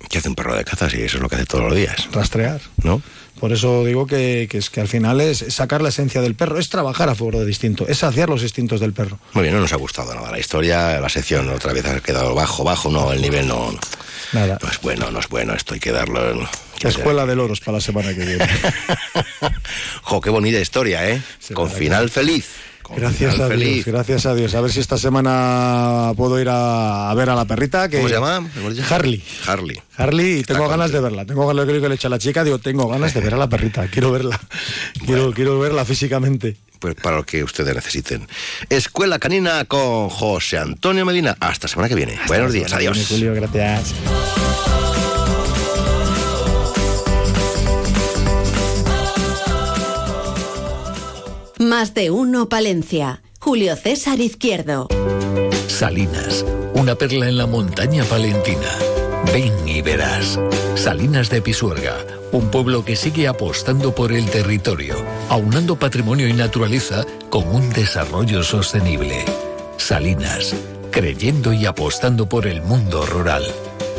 ¿Qué hace un perro de caza si eso es lo que hace todos los días? Rastrear. ¿No? Por eso digo que, es que al final es sacar la esencia del perro, es trabajar a favor de distinto, es saciar los instintos del perro. Muy bien, no nos ha gustado nada la historia, la sección otra vez ha quedado bajo, bajo, no, el nivel no. Nada. No es bueno, no es bueno, esto hay que darlo. En, Escuela de loros para la semana que viene. jo, qué bonita historia, ¿eh? Con final feliz. Gracias a Dios, gracias a Dios. A ver si esta semana puedo ir a, ver a la perrita. Que... ¿Cómo se llama? Harley. Harley. Harley, y tengo ganas de verla. Tengo ganas de que le a la chica, digo, tengo ganas de ver a la perrita. Quiero verla. Quiero, quiero verla físicamente. Pues para lo que ustedes necesiten. Escuela Canina con José Antonio Medina. Hasta semana que viene. Buenos días, adiós. Julio, gracias. Más de uno Palencia. Julio César Izquierdo. Salinas, una perla en la montaña palentina. Ven y verás. Salinas de Pisuerga, un pueblo que sigue apostando por el territorio, aunando patrimonio y naturaleza con un desarrollo sostenible. Salinas, creyendo y apostando por el mundo rural.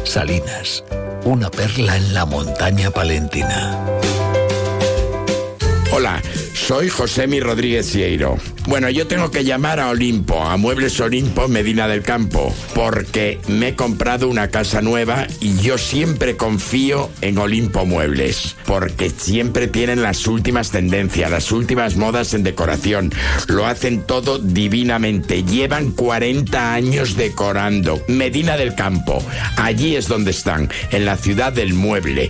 Salinas, una perla en la montaña palentina. Hola, soy José Rodríguez Sieiro. Bueno, yo tengo que llamar a Olimpo, a Muebles Olimpo Medina del Campo, porque me he comprado una casa nueva y yo siempre confío en Olimpo Muebles, porque siempre tienen las últimas tendencias, las últimas modas en decoración. Lo hacen todo divinamente. Llevan 40 años decorando. Medina del Campo, allí es donde están, en la ciudad del mueble.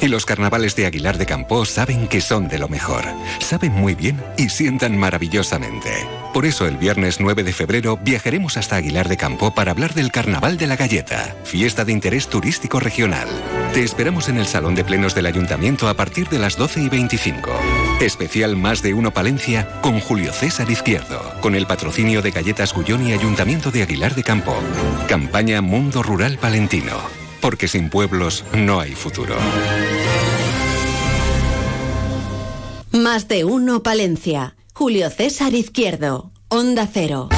Y los carnavales de Aguilar de Campo saben que son de lo mejor. Saben muy bien y sientan maravillosamente. Por eso el viernes 9 de febrero viajaremos hasta Aguilar de Campo para hablar del Carnaval de la Galleta, fiesta de interés turístico regional. Te esperamos en el Salón de Plenos del Ayuntamiento a partir de las 12 y 25. Especial Más de Uno Palencia con Julio César Izquierdo, con el patrocinio de Galletas Gullón y Ayuntamiento de Aguilar de Campo. Campaña Mundo Rural Palentino porque sin pueblos no hay futuro. Más de uno Palencia. Julio César Izquierdo. Onda Cero.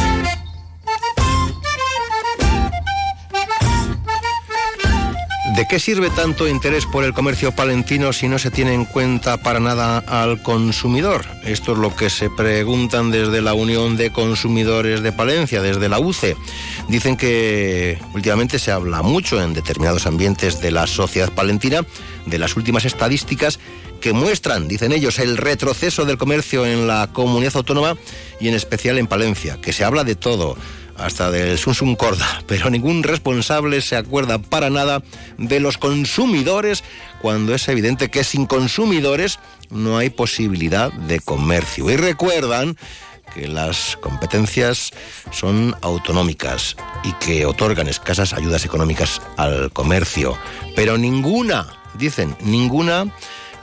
¿De qué sirve tanto interés por el comercio palentino si no se tiene en cuenta para nada al consumidor? Esto es lo que se preguntan desde la Unión de Consumidores de Palencia, desde la UCE. Dicen que últimamente se habla mucho en determinados ambientes de la sociedad palentina de las últimas estadísticas que muestran, dicen ellos, el retroceso del comercio en la comunidad autónoma y en especial en Palencia, que se habla de todo hasta del Sunsum Corda, pero ningún responsable se acuerda para nada de los consumidores cuando es evidente que sin consumidores no hay posibilidad de comercio. Y recuerdan que las competencias son autonómicas y que otorgan escasas ayudas económicas al comercio, pero ninguna, dicen, ninguna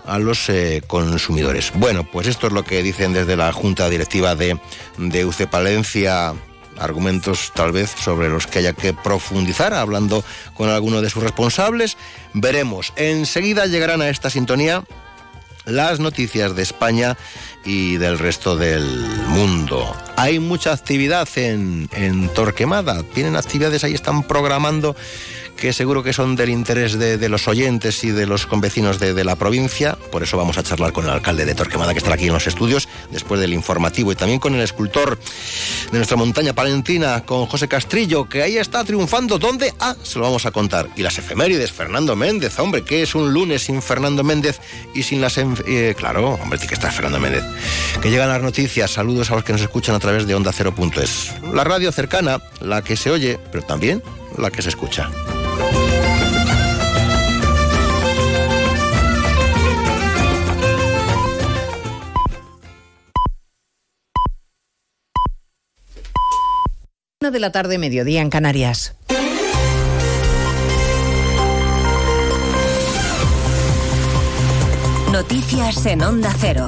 a los eh, consumidores. Bueno, pues esto es lo que dicen desde la Junta Directiva de, de Palencia argumentos tal vez sobre los que haya que profundizar, hablando con alguno de sus responsables. Veremos. Enseguida llegarán a esta sintonía las noticias de España y del resto del mundo. Hay mucha actividad en, en Torquemada, tienen actividades ahí, están programando que seguro que son del interés de, los oyentes y de los convecinos de, la provincia. Por eso vamos a charlar con el alcalde de Torquemada, que está aquí en los estudios, después del informativo, y también con el escultor de nuestra montaña palentina, con José Castrillo, que ahí está triunfando. ¿Dónde? Ah, se lo vamos a contar. Y las efemérides, Fernando Méndez, hombre, ¿qué es un lunes sin Fernando Méndez y sin las... Eh, claro, hombre, tiene que estar Fernando Méndez. Que llegan las noticias, saludos a los que nos escuchan a través de Onda Cero.es. La radio cercana, la que se oye, pero también la que se escucha. De la tarde, mediodía en Canarias. Noticias en Onda Cero.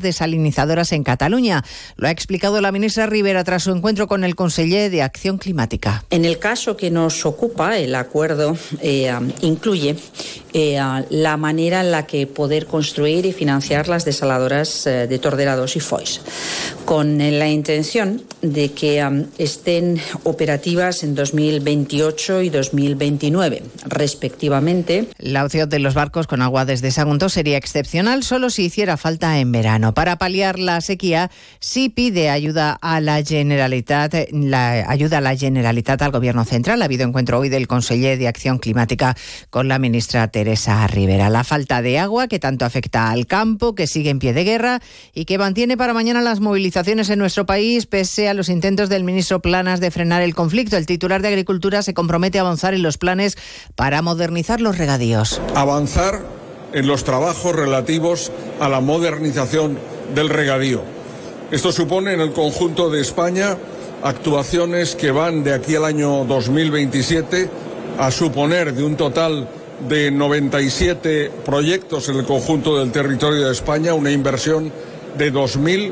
desalinizadoras en Cataluña. Lo ha explicado la ministra Rivera tras su encuentro con el conseller de Acción Climática. En el caso que nos ocupa, el acuerdo eh, incluye eh, la manera en la que poder construir y financiar las desaladoras eh, de Torderados y Foix, con la intención de que estén operativas en 2028 y 2029, respectivamente. La opción de los barcos con agua desde Sagunto sería excepcional solo si hiciera falta en verano. Para paliar la sequía, sí pide ayuda a la Generalitat, ayuda a la Generalitat al Gobierno Central. Ha habido encuentro hoy del conseller de Acción Climática con la ministra Teresa Rivera. La falta de agua que tanto afecta al campo, que sigue en pie de guerra y que mantiene para mañana las movilizaciones en nuestro país, pese a los intentos del ministro Planas de frenar el conflicto. El titular de Agricultura se compromete a avanzar en los planes para modernizar los regadíos. Avanzar en los trabajos relativos a la modernización del regadío. Esto supone en el conjunto de España actuaciones que van de aquí al año 2027 a suponer de un total de 97 proyectos en el conjunto del territorio de España una inversión de 2.000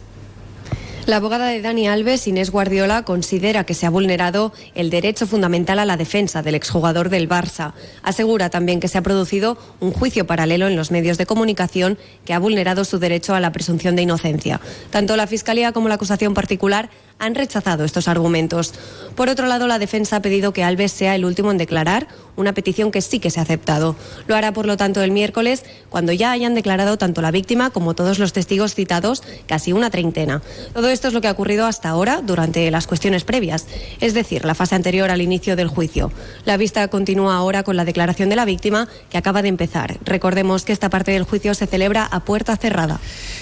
La abogada de Dani Alves, Inés Guardiola, considera que se ha vulnerado el derecho fundamental a la defensa del exjugador del Barça. Asegura también que se ha producido un juicio paralelo en los medios de comunicación que ha vulnerado su derecho a la presunción de inocencia. Tanto la Fiscalía como la acusación particular han rechazado estos argumentos. Por otro lado, la defensa ha pedido que Alves sea el último en declarar, una petición que sí que se ha aceptado. Lo hará, por lo tanto, el miércoles, cuando ya hayan declarado tanto la víctima como todos los testigos citados, casi una treintena. Todo esto es lo que ha ocurrido hasta ahora durante las cuestiones previas, es decir, la fase anterior al inicio del juicio. La vista continúa ahora con la declaración de la víctima, que acaba de empezar. Recordemos que esta parte del juicio se celebra a puerta cerrada.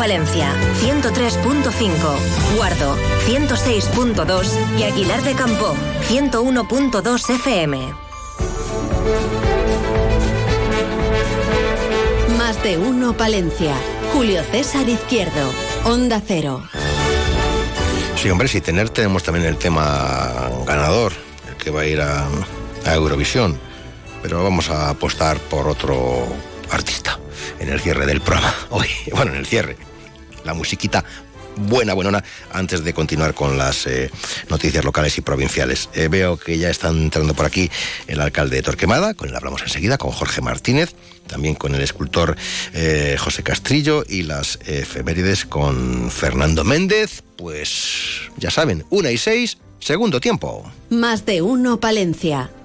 Palencia, 103.5, Guardo, 106.2 y Aguilar de Campo, 101.2 FM. Más de uno Palencia. Julio César Izquierdo, Onda Cero. Sí, hombre, si tener tenemos también el tema ganador, el que va a ir a Eurovisión. Pero vamos a apostar por otro artista en el cierre del programa. Hoy, bueno, en el cierre. La musiquita buena, buenona, antes de continuar con las eh, noticias locales y provinciales. Eh, veo que ya están entrando por aquí el alcalde de Torquemada, con él hablamos enseguida, con Jorge Martínez, también con el escultor eh, José Castrillo y las efemérides con Fernando Méndez. Pues ya saben, una y seis, segundo tiempo. Más de uno, Palencia.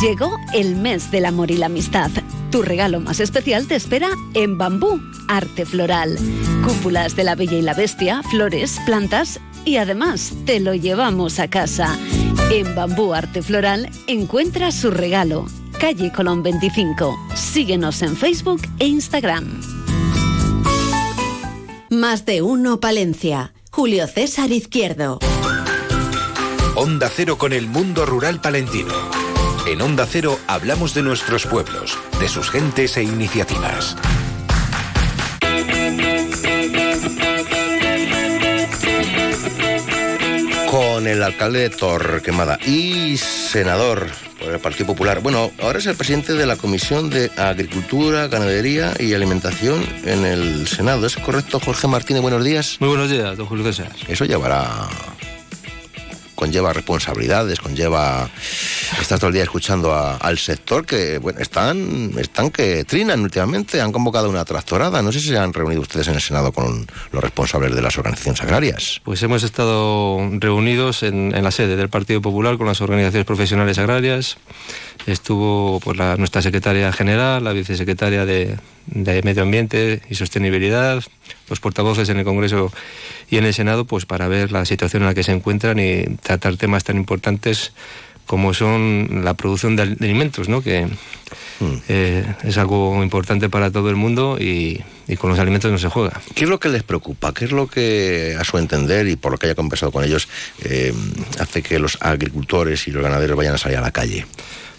Llegó el mes del amor y la amistad. Tu regalo más especial te espera en Bambú, arte floral. Cúpulas de la Bella y la Bestia, flores, plantas y además te lo llevamos a casa. En Bambú Arte Floral encuentras su regalo. Calle Colón 25. Síguenos en Facebook e Instagram. Más de uno Palencia. Julio César Izquierdo. Onda Cero con el mundo rural palentino. En Onda Cero hablamos de nuestros pueblos, de sus gentes e iniciativas. Con el alcalde de Torquemada y senador por el Partido Popular. Bueno, ahora es el presidente de la Comisión de Agricultura, Ganadería y Alimentación en el Senado. ¿Es correcto, Jorge Martínez? Buenos días. Muy buenos días, don Julio César. Eso llevará conlleva responsabilidades, conlleva estar todo el día escuchando al sector que bueno, están, están que trinan últimamente, han convocado una tractorada. No sé si se han reunido ustedes en el Senado con los responsables de las organizaciones agrarias. Pues hemos estado reunidos en, la sede del Partido Popular con las organizaciones profesionales agrarias. Estuvo pues, la, nuestra secretaria general, la vicesecretaria de, de Medio Ambiente y Sostenibilidad, los portavoces en el Congreso y en el Senado, pues para ver la situación en la que se encuentran y tratar temas tan importantes como son la producción de alimentos, ¿no? que hmm. eh, es algo importante para todo el mundo y, con los alimentos no se juega. ¿Qué es lo que les preocupa? ¿Qué es lo que, a su entender, y por lo que haya conversado con ellos, eh, hace que los agricultores y los ganaderos vayan a salir a la calle?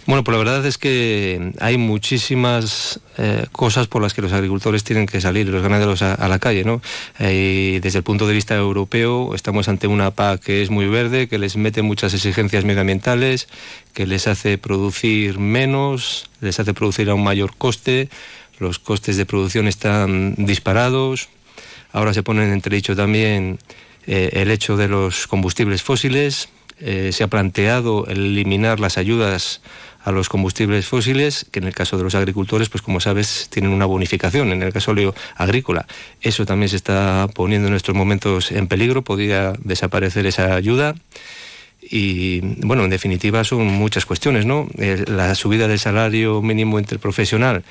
Bueno, pues la verdad es que hay muchísimas eh, cosas por las que los agricultores tienen que salir, los ganaderos a, la calle, ¿no? Eh, desde el punto de vista europeo, estamos ante una PAC que es muy verde, que les mete muchas exigencias medioambientales, que les hace producir menos, les hace producir a un mayor coste, los costes de producción están disparados, ahora se pone en entredicho también eh, el hecho de los combustibles fósiles, se ha planteado eliminar las ayudas a los combustibles fósiles, que en el caso de los agricultores, pues como sabes, tienen una bonificación en el gasóleo agrícola. Eso también se está poniendo en estos momentos en peligro, podría desaparecer esa ayuda. Y bueno, en definitiva son muchas cuestiones, ¿no? La subida del salario mínimo interprofesional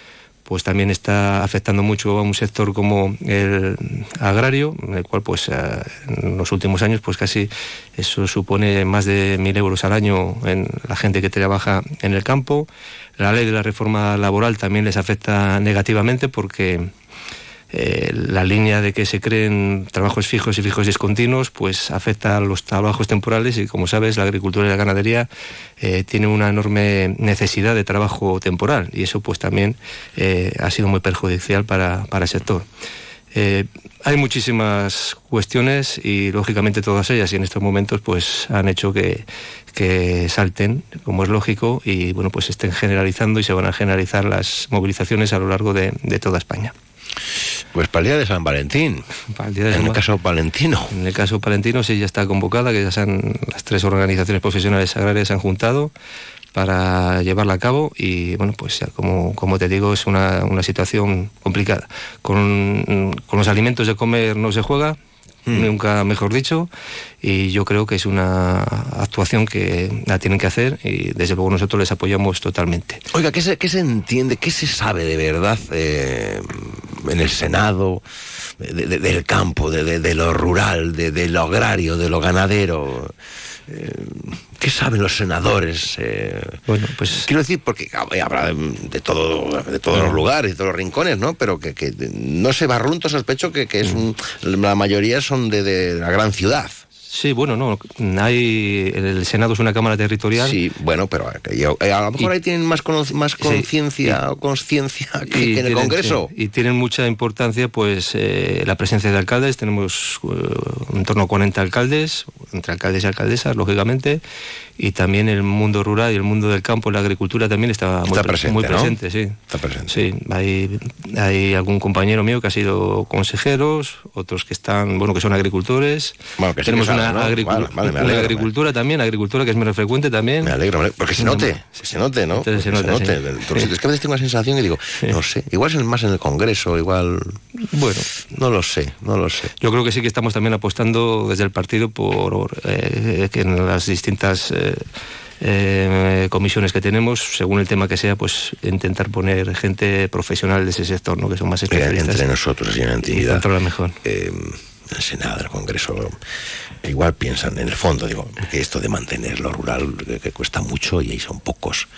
pues también está afectando mucho a un sector como el agrario, en el cual pues eh, en los últimos años pues casi eso supone más de mil euros al año en la gente que trabaja en el campo. La ley de la reforma laboral también les afecta negativamente porque eh, la línea de que se creen trabajos fijos y fijos discontinuos, pues afecta a los trabajos temporales y como sabes la agricultura y la ganadería eh, tienen una enorme necesidad de trabajo temporal y eso pues también eh, ha sido muy perjudicial para, el sector. hay muchísimas cuestiones y lógicamente todas ellas y en estos momentos pues han hecho que salten, como es lógico, y bueno, pues estén generalizando y se van a generalizar las movilizaciones a lo largo de toda España. Pues para el día de San Valentín. en el caso palentino. En el caso palentino sí ya está convocada, que ya sean las tres organizaciones profesionales agrarias se han juntado para llevarla a cabo y bueno, pues como, como te digo, es una, una situación complicada. Con, con los alimentos de comer no se juega, Mm. nunca mejor dicho, y yo creo que es una actuación que la tienen que hacer y desde luego nosotros les apoyamos totalmente. Oiga, ¿qué se, qué se entiende, qué se sabe de verdad eh, en el Senado? del campo, de, lo rural, de, lo agrario, de lo ganadero. Eh, ¿Qué saben los senadores? Eh, bueno, pues quiero decir porque habrá de todo, de todos los lugares, de todos los rincones, ¿no? Pero que, no se barrunto sospecho que, es mm. la mayoría son de la gran ciudad. Sí, bueno, no, hay, el Senado es una Cámara Territorial. Sí, bueno, pero eh, a lo mejor ahí tienen más, más conciencia o conciencia que, en el Congreso. y tienen mucha importancia, pues, eh, la presencia de alcaldes. Tenemos uh, en torno a 40 alcaldes, entre alcaldes y alcaldesas, lógicamente, y también el mundo rural y el mundo del campo, la agricultura también está, muy, presente, muy presente, sí. Está presente. Sí, hay, hay algún compañero mío que ha sido consejeros, otros que están, bueno, que son agricultores. Bueno, que Tenemos una, agricultura también, agricultura que es menos frecuente también. Me alegro, porque se note, se note, ¿no? Se, note, Es que a veces tengo la sensación y digo, no sé, igual es más en el Congreso, igual... Bueno. No lo sé, no lo sé. Yo creo que sí que estamos también apostando desde el partido por eh, que en las distintas... Eh, eh, comisiones que tenemos, según el tema que sea, pues intentar poner gente profesional de ese sector, ¿no? que son más especialistas. Entre nosotros en entidad. Y mejor. Eh, el Senado, el Congreso, igual piensan en el fondo, digo, que esto de mantener lo rural que cuesta mucho y ahí son pocos.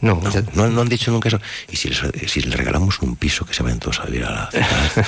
No, no, han dicho nunca eso. Y si les, si les regalamos un piso que se vayan todos a vivir a la ciudad,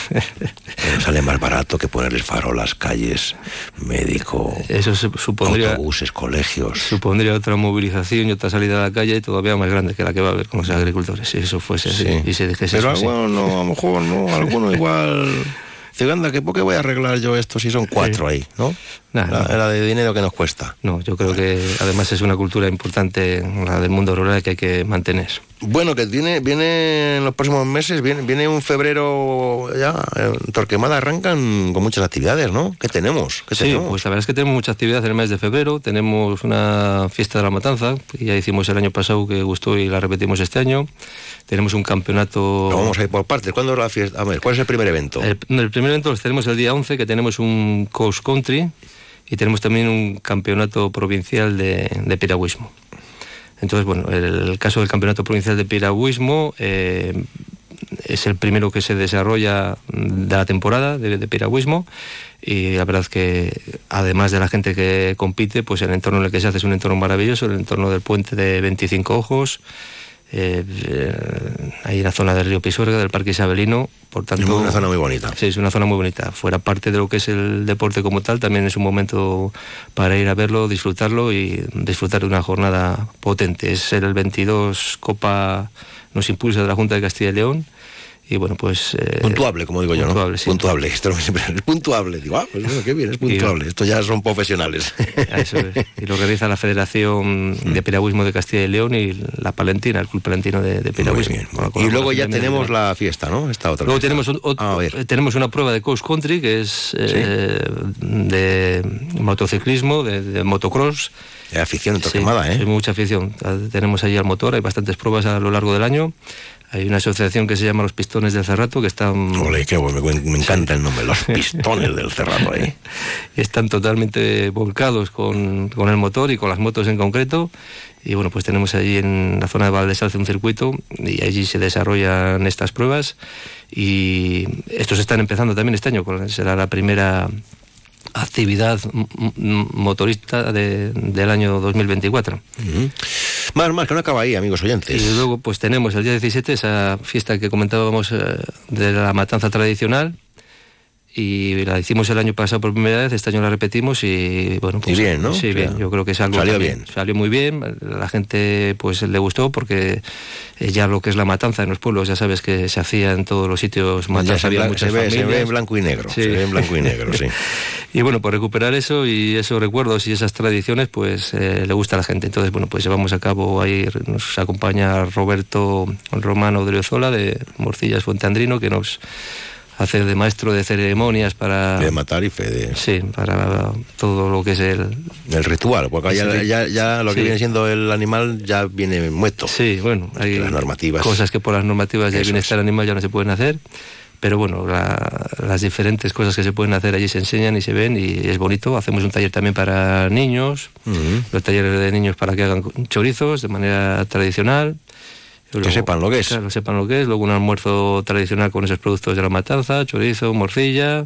sale más barato que ponerles farolas, calles, médico, eso supondría, autobuses, colegios. Supondría otra movilización y otra salida a la calle todavía más grande que la que va a haber con los agricultores, si eso fuese así y se dijese Pero alguno, no, a lo mejor no, alguno igual Dice, ¿por qué voy a arreglar yo esto si son cuatro ahí, ¿no? era de dinero que nos cuesta. No, yo creo que además es una cultura importante, la del mundo rural, que hay que mantener. Bueno, que viene, viene en los próximos meses, viene, viene un febrero ya, en Torquemada arrancan con muchas actividades, ¿no? ¿Qué tenemos? ¿Qué sí, pues la verdad es que tenemos mucha actividad en el mes de febrero, tenemos una fiesta de la matanza, que ya hicimos el año pasado, que gustó y la repetimos este año. Tenemos un campeonato... vamos a ir por partes, ¿cuándo es la fiesta? A ver, ¿cuál es el primer evento? El, primer evento lo tenemos el día 11, que tenemos un cross country, y tenemos también un campeonato provincial de, de piragüismo. Entonces, bueno, el, caso del campeonato provincial de piragüismo, eh, es el primero que se desarrolla de la temporada de, de piragüismo y la verdad que además de la gente que compite, pues el entorno en el que se hace es un entorno maravilloso, el entorno del puente de 25 ojos, eh, eh, ahí en la zona del río Pisuerga, del Parque Isabelino, por tanto... Es una zona muy bonita. Sí, es una zona muy bonita. Fuera parte de lo que es el deporte como tal, también es un momento para ir a verlo, disfrutarlo y disfrutar de una jornada potente. Es el 22 Copa nos impulsa de la Junta de Castilla y León y bueno, pues... Eh, puntuable, como digo yo, puntuable, ¿no? Sí. Puntuable, esto es puntuable. Digo, ah, pues bueno, qué bien, es puntuable. Esto ya son profesionales. Eso es. Y lo realiza la Federación de Piragüismo de Castilla y León y la Palentina, el Club Palentino de, de Piragüismo. Y luego ya tenemos la fiesta, ¿no? Esta otra Luego tenemos, un, eh, tenemos una prueba de cross country que es eh, de motociclismo, de, de motocross. De afición torquemada, ¿eh? Hay mucha afición. Tenemos allí al motor, hay bastantes pruebas a lo largo del año. Hay una asociación que se llama Los Pistones del Cerrato que están... Ole, qué bueno, me, me encanta el nombre, Los Pistones del Cerrato. ¿eh? Están totalmente volcados con, con, el motor y con las motos en concreto. Y bueno, pues tenemos allí en la zona de Valdesalce un circuito y allí se desarrollan estas pruebas. Y estos están empezando también este año, será la primera actividad motorista de, del año 2024. Uh -huh. Más, más, que no acaba ahí, amigos oyentes. Y luego pues tenemos el día 17 esa fiesta que comentábamos eh, de la matanza tradicional y la hicimos el año pasado por primera vez, este año la repetimos y bueno, pues, y bien, ¿no? Sí, bien, yo creo que es algo salió también, bien. Salió muy bien, la gente pues le gustó porque ya lo que es la matanza en los pueblos, ya sabes que se hacía en todos los sitios matanza, había muchas se, ve, se ve en blanco y negro, sí. se ve en blanco y negro, sí. y bueno, por recuperar eso y esos recuerdos y esas tradiciones, pues eh, le gusta a la gente. Entonces, bueno, pues llevamos a cabo ahí, nos acompaña Roberto Romano de Riozola de Morcillas Fuenteandrino, que nos hacer de maestro de ceremonias para... De matar y fe de... Sí, para todo lo que es el... El ritual, porque ya, ya, ya, lo que viene siendo el animal ya viene muerto. Sí, bueno, hay las normativas. cosas que por las normativas del bienestar es. animal ya no se pueden hacer, pero bueno, la, las diferentes cosas que se pueden hacer allí se enseñan y se ven y es bonito. Hacemos un taller también para niños, uh -huh. los talleres de niños para que hagan chorizos de manera tradicional. Luego, que sepan lo que es. Claro, sepan lo que es. Luego un almuerzo tradicional con esos productos de la matanza, chorizo, morcilla.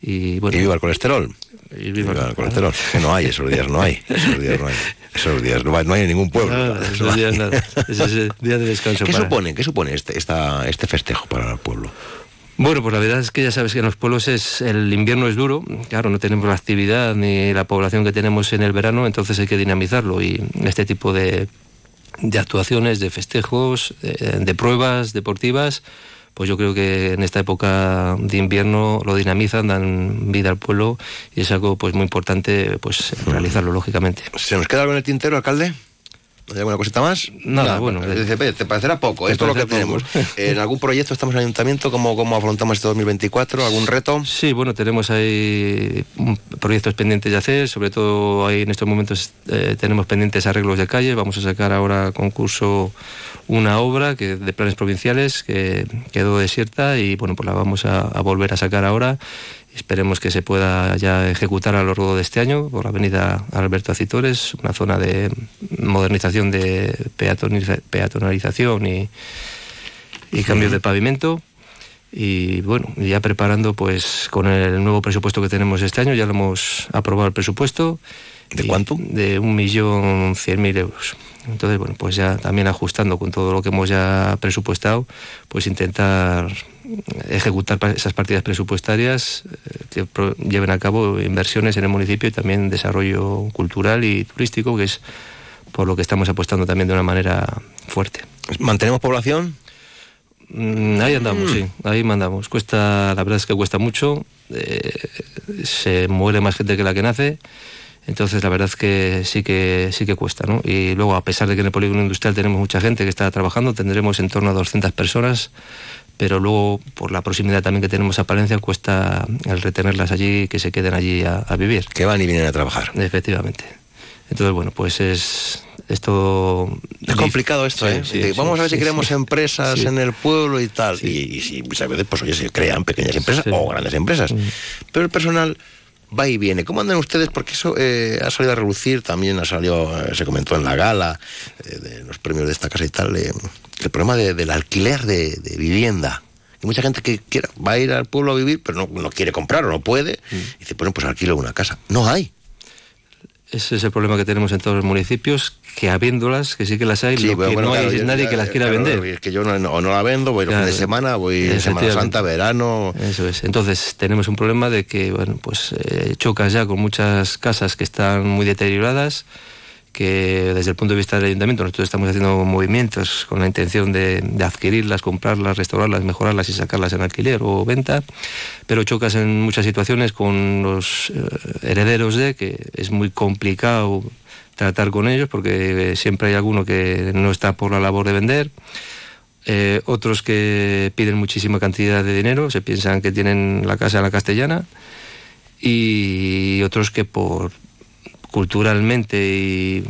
Y, bueno, y viva el colesterol. Y viva, viva el colesterol. Que no hay, esos días no hay. Esos días no hay. Esos días no hay, no hay en ningún pueblo. No, esos días nada. Es día de descanso. ¿Qué para... supone, ¿qué supone este, esta, este festejo para el pueblo? Bueno, pues la verdad es que ya sabes que en los pueblos es el invierno es duro, claro, no tenemos la actividad ni la población que tenemos en el verano, entonces hay que dinamizarlo y este tipo de de actuaciones, de festejos, de, pruebas deportivas, pues yo creo que en esta época de invierno lo dinamizan, dan vida al pueblo y es algo pues muy importante pues realizarlo lógicamente. ¿Se nos queda algo en el tintero, alcalde? ¿Hay alguna cosita más? Nada, Nada bueno. Te, te parecerá poco, esto es lo que tenemos. ¿En algún proyecto estamos en el ayuntamiento? ¿Cómo, ¿Cómo afrontamos este 2024? ¿Algún reto? Sí, bueno, tenemos ahí proyectos pendientes de hacer, sobre todo ahí en estos momentos eh, tenemos pendientes arreglos de calles, vamos a sacar ahora a concurso una obra que de planes provinciales que quedó desierta y bueno, pues la vamos a, a volver a sacar ahora Esperemos que se pueda ya ejecutar a lo largo de este año por la avenida Alberto Acitores, una zona de modernización de peatonalización y, y cambios de pavimento. Y bueno, ya preparando pues con el nuevo presupuesto que tenemos este año, ya lo hemos aprobado el presupuesto. ¿De cuánto? De un millón cien mil euros. Entonces, bueno, pues ya también ajustando con todo lo que hemos ya presupuestado, pues intentar ejecutar esas partidas presupuestarias que lleven a cabo inversiones en el municipio y también desarrollo cultural y turístico, que es por lo que estamos apostando también de una manera fuerte. ¿Mantenemos población? Mm, ahí andamos, mm. sí, ahí mandamos. Cuesta, la verdad es que cuesta mucho, eh, se muere más gente que la que nace. Entonces la verdad es que sí que sí que cuesta, ¿no? Y luego a pesar de que en el polígono industrial tenemos mucha gente que está trabajando, tendremos en torno a 200 personas, pero luego por la proximidad también que tenemos a Palencia cuesta el retenerlas allí que se queden allí a, a vivir. Que van y vienen a trabajar. Efectivamente. Entonces bueno, pues es esto es complicado esto, ¿eh? Sí, sí, Vamos a ver si creamos empresas en el pueblo y tal. Y, y, si a veces, pues oye, se crean pequeñas empresas o grandes empresas. Pero el personal va y viene. ¿Cómo andan ustedes? Porque eso eh, ha salido a relucir, también ha salido, eh, se comentó en la gala eh, de los premios de esta casa y tal, el problema de- del alquiler de, de vivienda. Hay mucha gente que quiera, va a ir al pueblo a vivir, pero no, no quiere comprar o no puede. Mm. Y dice, bueno, pues alquilo una casa. No hay. Ese es el problema que tenemos en todos los municipios, que habiéndolas, que sí que las hay, Sí, lo pero que bueno, no hay claro, es yo- nadie que las quiera claro, vender. Es que yo no, no- o no la vendo, voy el fin de Claro. semana, voy Semana. Santa, verano. Eso es. Entonces tenemos un problema de que, bueno, pues eh, chocas ya con muchas casas que están muy deterioradas, que desde el punto de vista del ayuntamiento nosotros estamos haciendo movimientos con la intención de, de adquirirlas, comprarlas, restaurarlas, mejorarlas y sacarlas en alquiler o venta, pero chocas en muchas situaciones con los eh, herederos de que es muy complicado tratar con ellos porque eh, siempre hay alguno que no está por la labor de vender. Eh, otros que piden muchísima cantidad de dinero, se piensan que tienen la casa a la castellana, y otros que por culturalmente y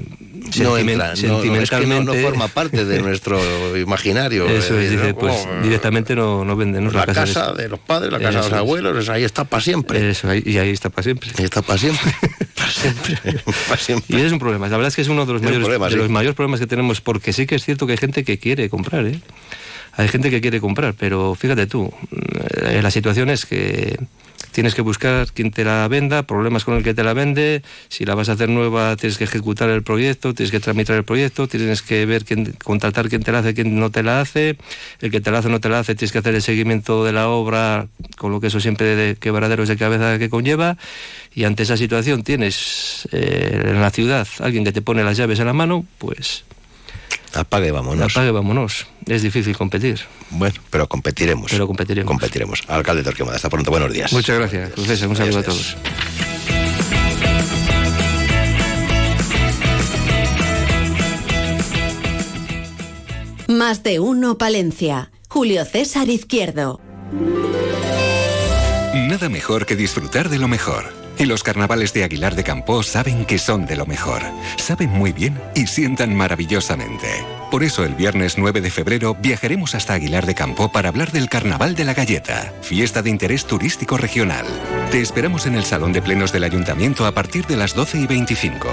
No sentimen- entra, no, no, es que no, sentimentalmente forma parte de nuestro imaginario. eso es, Eh, dice, pues directamente no, no venden ¿no? la casa de los padres, la casa de los abuelos, ahí está para siempre. Eso, ahí- y ahí está para siempre. Ahí está para siempre. para siempre. para siempre. Y es un problema. La verdad es que es uno de los Es mayores, problema, de sí. los mayores problemas que tenemos, porque sí que es cierto que hay gente que quiere comprar, ¿eh? Hay gente que quiere comprar, pero fíjate tú, eh, la situación es que tienes que buscar quien te la venda, problemas con el que te la vende, si la vas a hacer nueva tienes que ejecutar el proyecto, tienes que tramitar el proyecto, tienes que ver quién, contratar quién te la hace, quién no te la hace, el que te la hace no te la hace, tienes que hacer el seguimiento de la obra, con lo que eso siempre de quebraderos de cabeza que conlleva, y ante esa situación tienes eh, en la ciudad alguien que te pone las llaves en la mano, pues Apague, vámonos. apague, vámonos. Es difícil competir. Bueno, pero competiremos. Pero competiremos. Competiremos. Alcalde Torquemada, hasta pronto. Buenos días. Muchas gracias, César. Un saludo a todos. Más de uno Palencia. Julio César Izquierdo. Nada mejor que disfrutar de lo mejor. Y los carnavales de Aguilar de Campo saben que son de lo mejor. Saben muy bien y sientan maravillosamente. Por eso el viernes 9 de febrero viajaremos hasta Aguilar de Campo para hablar del Carnaval de la Galleta, fiesta de interés turístico regional. Te esperamos en el Salón de Plenos del Ayuntamiento a partir de las 12 y 25.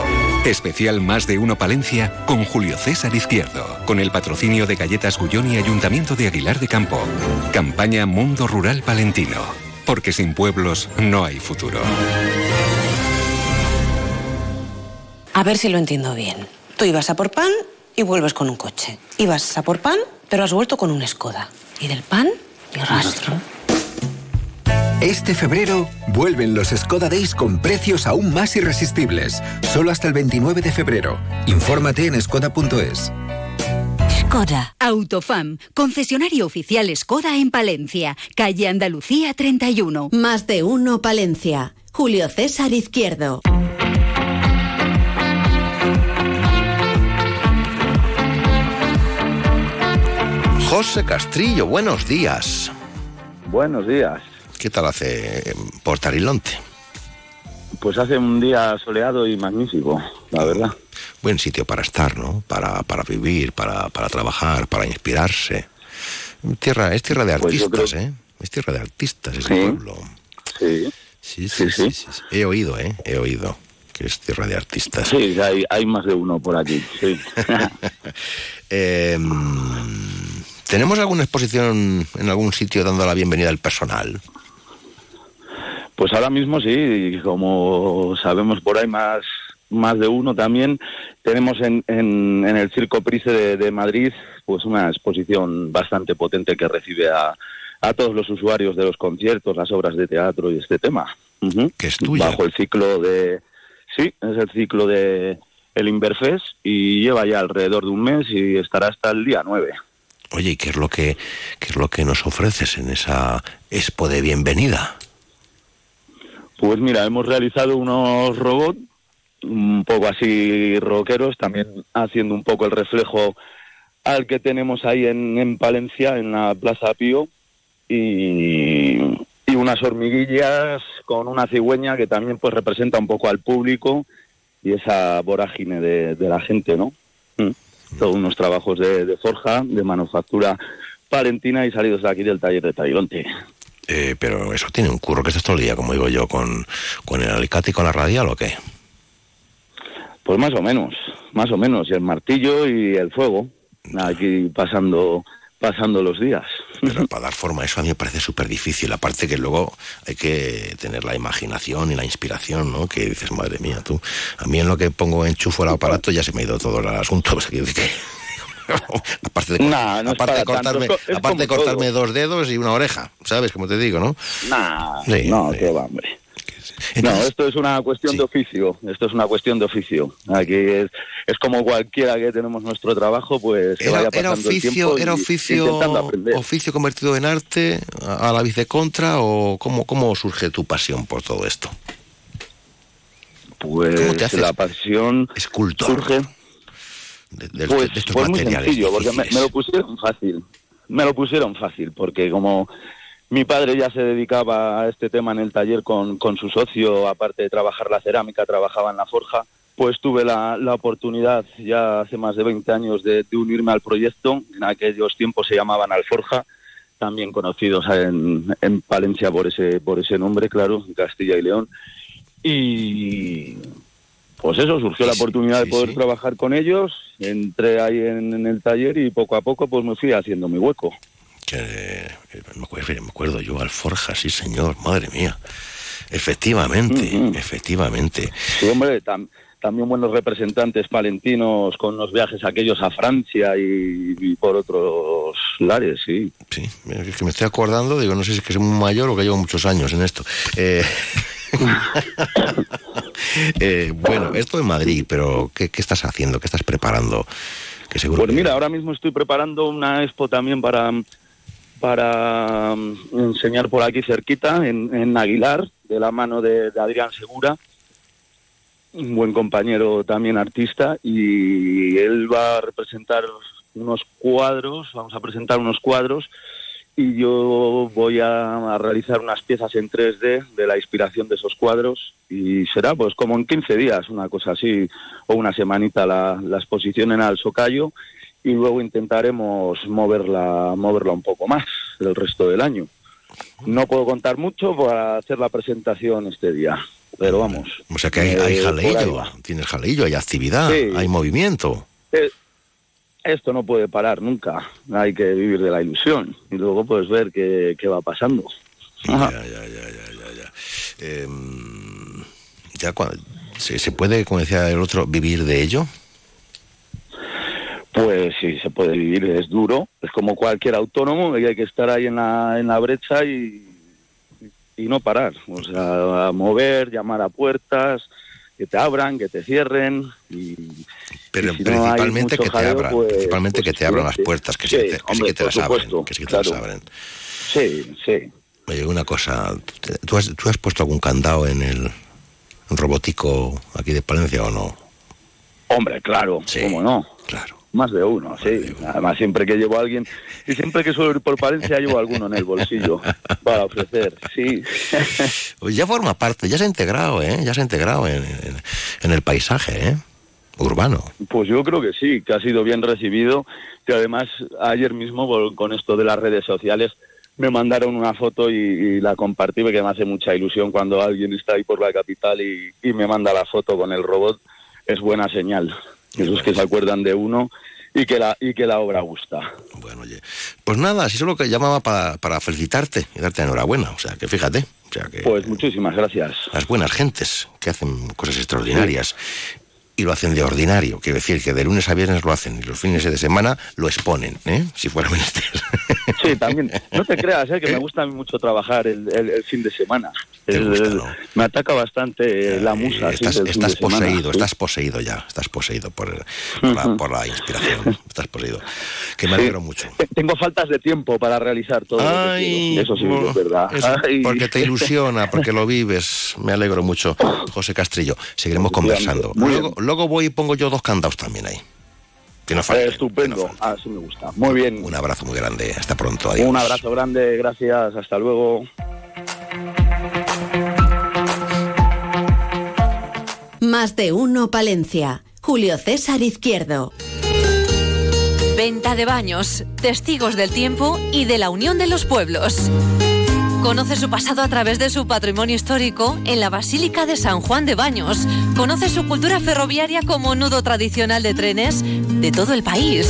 Especial Más de Uno Palencia con Julio César Izquierdo, con el patrocinio de Galletas Gullón y Ayuntamiento de Aguilar de Campo. Campaña Mundo Rural Palentino. Porque sin pueblos no hay futuro. A ver si lo entiendo bien. Tú ibas a por pan y vuelves con un coche. Ibas a por pan, pero has vuelto con un Skoda. Y del pan, ni rastro. Este febrero vuelven los Skoda Days con precios aún más irresistibles. Solo hasta el 29 de febrero. Infórmate en skoda.es. Skoda. Autofam, concesionario oficial Skoda en Palencia, calle Andalucía 31. Más de uno Palencia. Julio César Izquierdo. José Castrillo, buenos días. Buenos días. ¿Qué tal hace por Tarilonte? Pues hace un día soleado y magnífico, la verdad. Buen sitio para estar, ¿no? Para, para vivir, para, para trabajar, para inspirarse. Tierra, es tierra de Pues artistas, creo- ¿eh? Es tierra de artistas ese Sí. pueblo. Sí. Sí, sí, sí, sí, sí. He oído, ¿eh? He oído que es tierra de artistas. Sí, hay, hay más de uno por aquí, sí. Eh, ¿Tenemos alguna exposición en algún sitio dando la bienvenida al personal? Pues ahora mismo sí, y como sabemos por ahí más, más de uno también, tenemos en, en, en el Circo Price de, de Madrid pues una exposición bastante potente que recibe a, a todos los usuarios de los conciertos, las obras de teatro y este tema. Ujú. Que es tuya. Bajo el ciclo de... Sí, es el ciclo de el Inverfest y lleva ya alrededor de un mes y estará hasta el día 9. Oye, ¿y qué es lo que, qué es lo que nos ofreces en esa expo de bienvenida? Pues mira, hemos realizado unos robots un poco así rockeros, también haciendo un poco el reflejo al que tenemos ahí en, en Palencia, en la Plaza Pío, y, y unas hormiguillas con una cigüeña que también pues representa un poco al público y esa vorágine de, de la gente, ¿no? Mm. Todos unos trabajos de, forja, de manufactura palentina y salidos de aquí del taller de Tarilonte. Eh, pero eso tiene un curro que estás todo el día, como digo yo, con, con el alicate y con la radial o qué. Pues más o menos, más o menos. Y el martillo y el fuego. Aquí pasando pasando los días. Pero para dar forma a eso a mí me parece súper difícil. Aparte que luego hay que tener la imaginación y la inspiración, ¿no? Que dices, madre mía, tú. A mí en lo que pongo enchufo el aparato ya se me ha ido todo el asunto. O sea, que, que- aparte de, Nah, no aparte de cortarme, aparte de cortarme todo. dos dedos y una oreja, ¿sabes? Como te digo, ¿no? Nah, Sí, no, sí. qué va, hombre. no, esto es una cuestión de oficio. Esto es una cuestión de oficio. Aquí es, es como cualquiera que tenemos nuestro trabajo, pues Era, vaya era el oficio, era oficio, oficio convertido en arte a, la vez de contra o cómo, cómo surge tu pasión por todo esto. Pues ¿Cómo te haces la pasión surge de, de- pues, de estos pues muy sencillo, porque me, lo pusieron fácil. Me lo pusieron fácil, porque como mi padre ya se dedicaba a este tema en el taller con, con su socio, aparte de trabajar la cerámica, trabajaba en la forja, pues tuve la, la oportunidad ya hace más de 20 años de, de unirme al proyecto. En aquellos tiempos se llamaban Alforja, también conocidos en, en Palencia por ese, por ese nombre, claro, en Castilla y León. Y pues eso, surgió la oportunidad de poder trabajar con ellos, entré ahí en, en el taller y poco a poco pues me fui haciendo mi hueco. Que, me, acuerdo, me acuerdo yo, Alforja, sí señor, madre mía. Efectivamente, efectivamente. Sí, hombre, tam- también buenos representantes palentinos con los viajes aquellos a Francia y, y por otros lares, sí. Sí, es que me estoy acordando, digo, no sé si es que soy muy mayor o que llevo muchos años en esto. Eh, eh, bueno, esto en Madrid, pero ¿qué, qué estás haciendo? ¿Qué estás preparando? Que seguro Pues mira, ahora mismo estoy preparando una expo también para, para mm, enseñar por aquí cerquita, en, en Aguilar, de la mano de, de Adrián Segura, un buen compañero también artista, y él va a representar unos cuadros, vamos a presentar unos cuadros, y yo voy a, a realizar unas piezas en 3D de la inspiración de esos cuadros, y será pues como en 15 días, una cosa así, o una semanita la, la exposición en Alsocayo, y luego intentaremos moverla, moverla un poco más el resto del año. No puedo contar mucho para hacer la presentación este día, pero vamos. O sea que hay, hay eh, jaleillo, tienes jaleillo, hay actividad, Sí. hay movimiento. Eh, Esto no puede parar nunca, hay que vivir de la ilusión y luego pues ver qué, qué va pasando. Ajá. Em, ya cua- ¿se, se puede, como decía el otro, vivir de ello? Pues sí, se puede vivir, es duro, es como cualquier autónomo y hay que estar ahí en la, en la brecha y, y no parar, o sea, a mover, llamar a puertas, que te abran, que te cierren y... Pero y si principalmente que te abran, pues- principalmente pues que te abran las sí. puertas, que sí, Sí, que sí hombre, que te las abren, que sí que te las abren. Sí, sí. Oye, una cosa, ¿tú- ¿tú has, tú has puesto algún candado en el robótico aquí de Palencia o no? Hombre, claro, ¿cómo no? Claro. Más de uno, sí. Además, siempre que llevo a alguien, y siempre que suelo ir por Palencia, llevo alguno en el bolsillo para ofrecer, sí. Pues ya forma parte, ya se ha integrado, ¿eh? Ya se ha integrado en, en- en el paisaje, ¿eh? Urbano. Pues yo creo que sí, que ha sido bien recibido. Que además, ayer mismo, con esto de las redes sociales, me mandaron una foto y, y la compartí, porque me hace mucha ilusión cuando alguien está ahí por la capital y, y me manda la foto con el robot. Es buena señal. Esos que se acuerdan de uno y que la, y que la obra gusta. Pues nada, si solo que llamaba para, para felicitarte y darte enhorabuena. O sea, que fíjate, o sea, que Pues muchísimas gracias. las buenas gentes que hacen cosas extraordinarias y lo hacen de ordinario. Quiero decir que de lunes a viernes lo hacen y los fines de semana lo exponen, ¿eh? Si fuera menester. Sí, también. No te creas, ¿eh? que me gusta a mí mucho trabajar el, el- el fin de semana. El- el- me ataca bastante la musa. sí, Estás, estás de semana, poseído, sí. estás poseído ya, estás poseído por, por, la, por la inspiración, estás poseído. Que me Sí. alegro mucho. Tengo faltas de tiempo para realizar todo lo que Ay, quiero. Eso sí bueno, es verdad. eso, Ay. porque te ilusiona, porque lo vives. Me alegro mucho, José Castrillo. Seguiremos conversando. Muy Luego, luego voy y pongo yo dos candados también ahí. Que no falten, Estupendo, así me gusta. Muy bien. Un abrazo muy grande. Hasta pronto. Adiós. Un abrazo grande, gracias, hasta luego. Más de uno Palencia. Julio César Izquierdo. Venta de baños, testigos del tiempo y de la unión de los pueblos. Conoce su pasado a través de su patrimonio histórico en la Basílica de San Juan de Baños. Conoce su cultura ferroviaria como nudo tradicional de trenes de todo el país.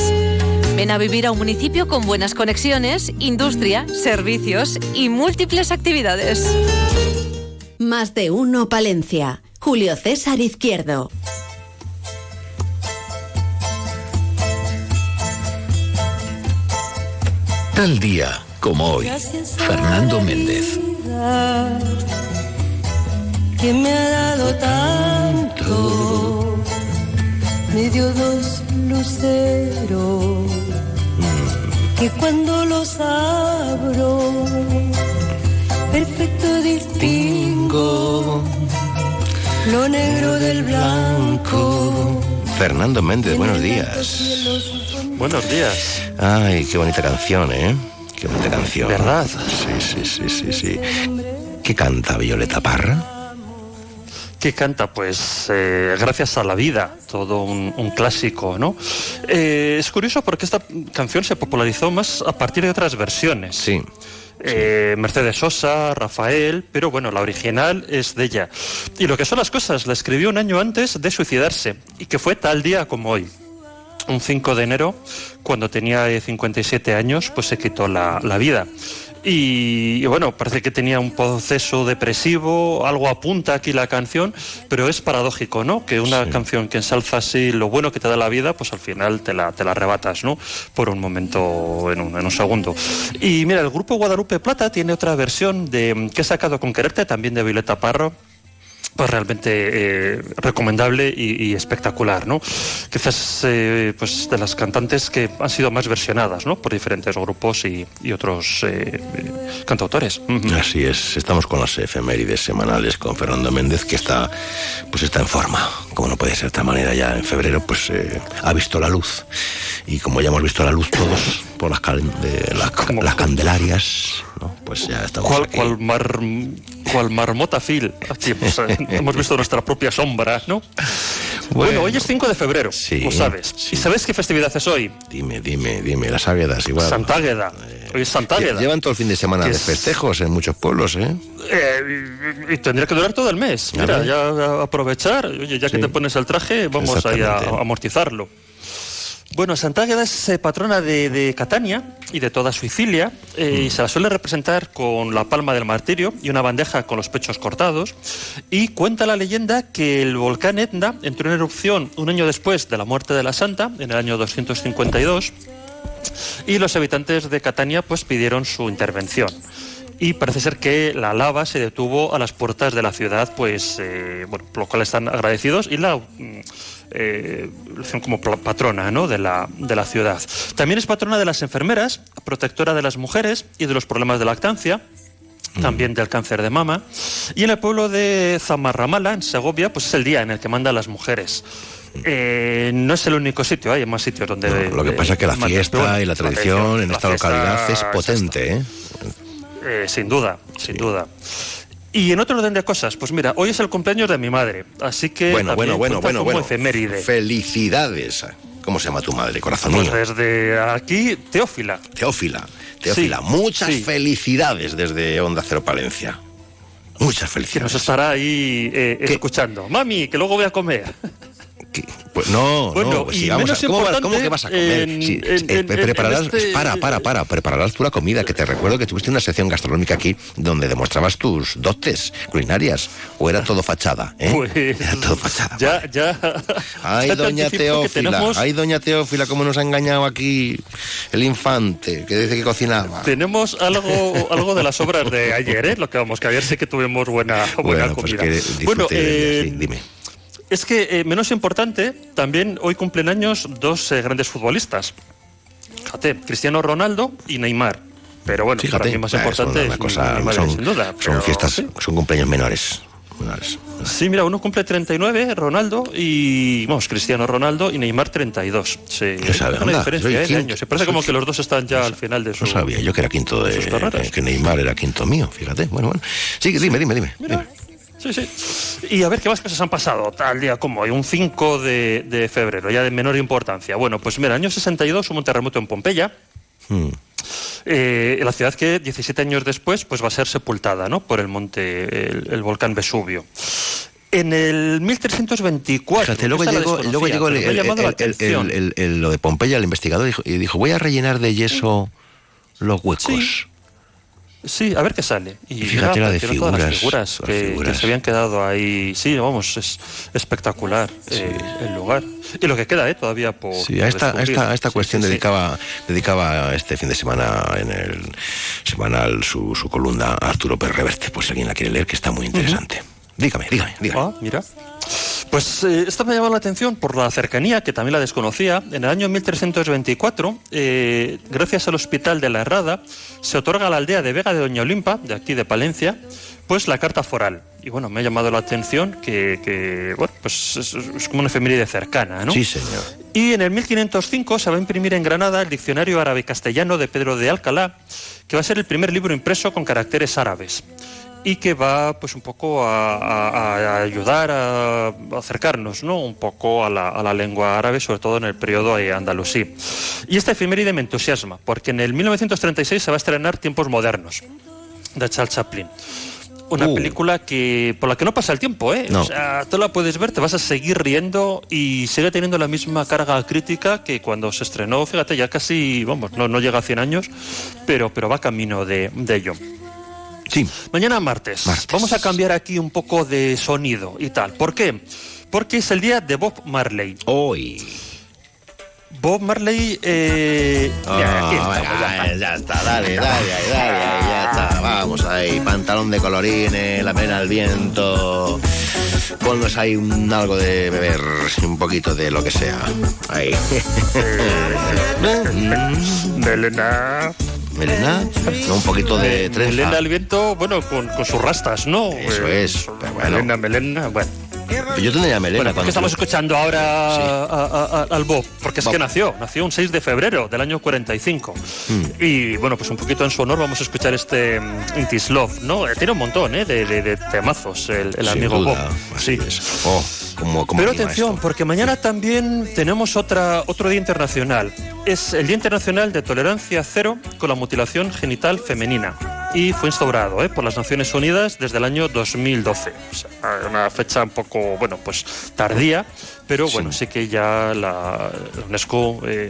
Ven a vivir a un municipio con buenas conexiones, industria, servicios y múltiples actividades. Más de uno Palencia. Julio César Izquierdo. Tal día como hoy, Fernando Méndez. que me ha dado tanto, me dio dos luceros, que cuando los abro, perfecto distingo lo negro del blanco. Fernando Méndez, buenos días. Buenos días. Ay, qué bonita canción, ¿eh? Qué bonita canción. ¿Verdad? Sí, sí, sí, sí, sí. ¿Qué canta Violeta Parra? ¿Qué canta? Pues eh, Gracias a la vida, todo un, un clásico, ¿no? Eh, es curioso porque esta canción se popularizó más a partir de otras versiones. Sí. Eh, Mercedes Sosa, Rafael, pero bueno, la original es de ella. Y lo que son las cosas, la escribió un año antes de suicidarse, y que fue tal día como hoy. Un 5 de enero, cuando tenía eh, 57 años, pues se quitó la, la vida. Y, y bueno, parece que tenía un proceso depresivo, algo apunta aquí la canción, pero es paradójico, ¿no? Que una canción que ensalza así lo bueno que te da la vida, pues al final te la, te la arrebatas, ¿no? Por un momento, en un, en un segundo. Y mira, el grupo Guadalupe Plata tiene otra versión de que he sacado con Quererte, también de Violeta Parro, pues realmente eh, recomendable y, y espectacular, ¿no? Quizás eh, pues de las cantantes que han sido más versionadas, ¿no? Por diferentes grupos y, y otros eh, cantautores. Así es, estamos con las efemérides semanales con Fernando Méndez, que está, pues está en forma, como no puede ser de otra manera, ya en febrero, pues eh, ha visto la luz. Y como ya hemos visto la luz todos por las, cal- de las, las candelarias, ¿no? Pues ya estamos ¿Cuál, aquí. cuál, mar, cuál marmota Phil? Aquí, pues, eh, hemos visto nuestra propia sombra, ¿no? Bueno, hoy es 5 de febrero, lo sabes. ¿Y sabes qué festividad es hoy? Dime, dime, dime, las águedas igual. Santágueda. Hoy es Santágueda. Llevan todo el fin de semana de es- festejos en muchos pueblos, ¿eh? Eh, y, tendría que durar todo el mes. Mira, ya aprovechar, oye, ya que Sí. te pones el traje, vamos ahí a amortizarlo. Bueno, Santágueda es eh, patrona de, de Catania y de toda Sicilia eh, y se la suele representar con la palma del martirio y una bandeja con los pechos cortados. Y cuenta la leyenda que el volcán Etna entró en erupción un año después de la muerte de la santa, en el año 252, y los habitantes de Catania pues pidieron su intervención. Y parece ser que la lava se detuvo a las puertas de la ciudad, pues, eh, bueno, por lo cual están agradecidos y la mm, eh, como patrona ¿no? de, la, de la ciudad. También es patrona de las enfermeras, protectora de las mujeres y de los problemas de lactancia también del cáncer de mama. Y en el pueblo de Zamarramala, en Segovia, pues es el día en el que manda a las mujeres. Eh, no es el único sitio, hay más sitios donde... Lo que pasa es que la fiesta y la tradición en esta localidad es es potente, ¿eh? Eh, sin duda, sin duda. Y en otro orden de cosas, pues mira, hoy es el cumpleaños de mi madre, así que Bueno, bueno, bueno, bueno, como bueno. efeméride. Felicidades. ¿Cómo se llama tu madre, corazón Pues mío? desde aquí, Teófila. Teófila. Teófila, Sí, muchas sí. felicidades desde Onda Cero Palencia. Muchas Que felicidades. nos estará ahí eh, escuchando. Mami, que luego voy a comer. Pues no, Bueno, no, pues y sigamos. menos ¿Cómo, que vas a comer? en- Sí, en- eh, en- prepararás, en este- para, para, para, prepararás tú la comida, que te recuerdo que tuviste una sección gastronómica aquí donde demostrabas tus dotes culinarias, o era todo fachada, ¿eh? Pues Era todo fachada. ya, ya. Ay, ya doña Teófila, tenemos- ay, doña Teófila, cómo nos ha engañado aquí el infante, que dice que cocinaba. Tenemos algo, algo de las obras de ayer, ¿eh? Lo que vamos, que ayer sí que tuvimos buena, buena Bueno, pues comida. que bueno, eh, sí, dime. Es que eh, menos importante, también hoy cumplen años dos eh, grandes futbolistas. Fíjate, Cristiano Ronaldo y Neymar. Pero bueno, para mí más es importante es cosa, madre, son, sin duda. son fiestas, sí. son cumpleaños menores. menores. Sí, mira, uno cumple 39, Ronaldo, y vamos, Cristiano Ronaldo y Neymar 32. Sí, No sabe, hay una diferencia ¿eh? de años. Se parece como que los dos están ya al final de su. No sabía yo que era quinto de eh, que Neymar era quinto mío, fíjate. Bueno, bueno. Sí, dime, dime, dime. dime. Sí, sí. Y a ver qué más cosas han pasado tal día como hoy, un 5 de, de febrero, ya de menor importancia. Bueno, pues mira, año 62 hubo un terremoto en Pompeya. Hmm. Eh, la ciudad que 17 años después pues va a ser sepultada ¿no? por el monte, el, el volcán Vesubio. En el 1324. Fíjate, luego llegó, luego llegó el- el- el- lo de Pompeya, el investigador, dijo- y dijo, voy a rellenar de yeso los huecos. Sí, a ver qué sale. Y, Y fíjate mira, la de todas las figuras, las que, figuras. que se habían quedado ahí. Sí, vamos, es espectacular eh, el lugar. Y lo que queda, ¿eh? Todavía por. Sí, por a esta, a esta, a esta Sí, cuestión sí, sí. dedicaba, dedicaba este fin de semana en el semanal su, su columna a Arturo Pérez Reverte, pues si alguien la quiere leer, que está muy interesante. Dígame, dígame, dígame. Ah, mira. Pues eh, esta me ha llamado la atención por la cercanía, que también la desconocía. En el año 1324, eh, gracias al Hospital de la Herrada, se otorga a la aldea de Vega de Doña Olimpa, de aquí de Palencia, pues la carta foral. Y bueno, me ha llamado la atención que, que, bueno, pues es, es como una efeméride cercana, ¿no? Sí, señor. Y en el 1505 se va a imprimir en Granada el Diccionario Árabe-Castellano de Pedro de Alcalá, que va a ser el primer libro impreso con caracteres árabes y que va pues un poco a, a- a ayudar a, a acercarnos ¿no? un poco a la, a la lengua árabe, sobre todo en el periodo andalusí. Y esta efeméride me entusiasma, porque en el 1936 se va a estrenar Tiempos Modernos, de Charles Chaplin. Una Uh. película que por la que no pasa el tiempo, ¿eh? No. O sea, tú la puedes ver, te vas a seguir riendo y sigue teniendo la misma carga crítica que cuando se estrenó, fíjate, ya casi, vamos, no, no llega a 100 años, pero, pero va camino de, de ello. Sí. Mañana martes. Vamos a cambiar aquí un poco de sonido y tal. ¿Por qué? Porque es el día de Bob Marley. Hoy. Bob Marley. Eh, ya, aquí Ah, estamos, ya venga, ya está, dale, dale, dale, ahí, ya está. Vamos ahí, pantalón de colorines, la pena al viento. Ponnos ahí un, algo de beber, un poquito de lo que sea. Ahí. Melena. Melena, no, un poquito de trenza. Melena al viento, bueno, con, con sus rastas, ¿no? Eso Eh, es, pero bueno. Melena, melena, bueno. Yo tendría melena Bueno, ¿por cuando qué estamos escuchando ahora Sí. a- a- a- al Bob? Porque es Bob. que nació, nació un 6 de febrero del año 45. Mm. Y bueno, pues un poquito en su honor vamos a escuchar este mm, It Is Love, ¿no? Eh, Tiene un montón ¿eh? de, de- de temazos el, el Sin amigo duda, Bob. Sí. Oh, como, como Pero atención, esto. porque mañana también tenemos otra, otro día internacional. Es el Día Internacional de Tolerancia Cero con la Mutilación Genital Femenina. Y fue instaurado ¿eh? por las Naciones Unidas desde el año 2012. O sea, una fecha un poco, bueno, pues tardía, pero bueno, sí que ya la la UNESCO eh,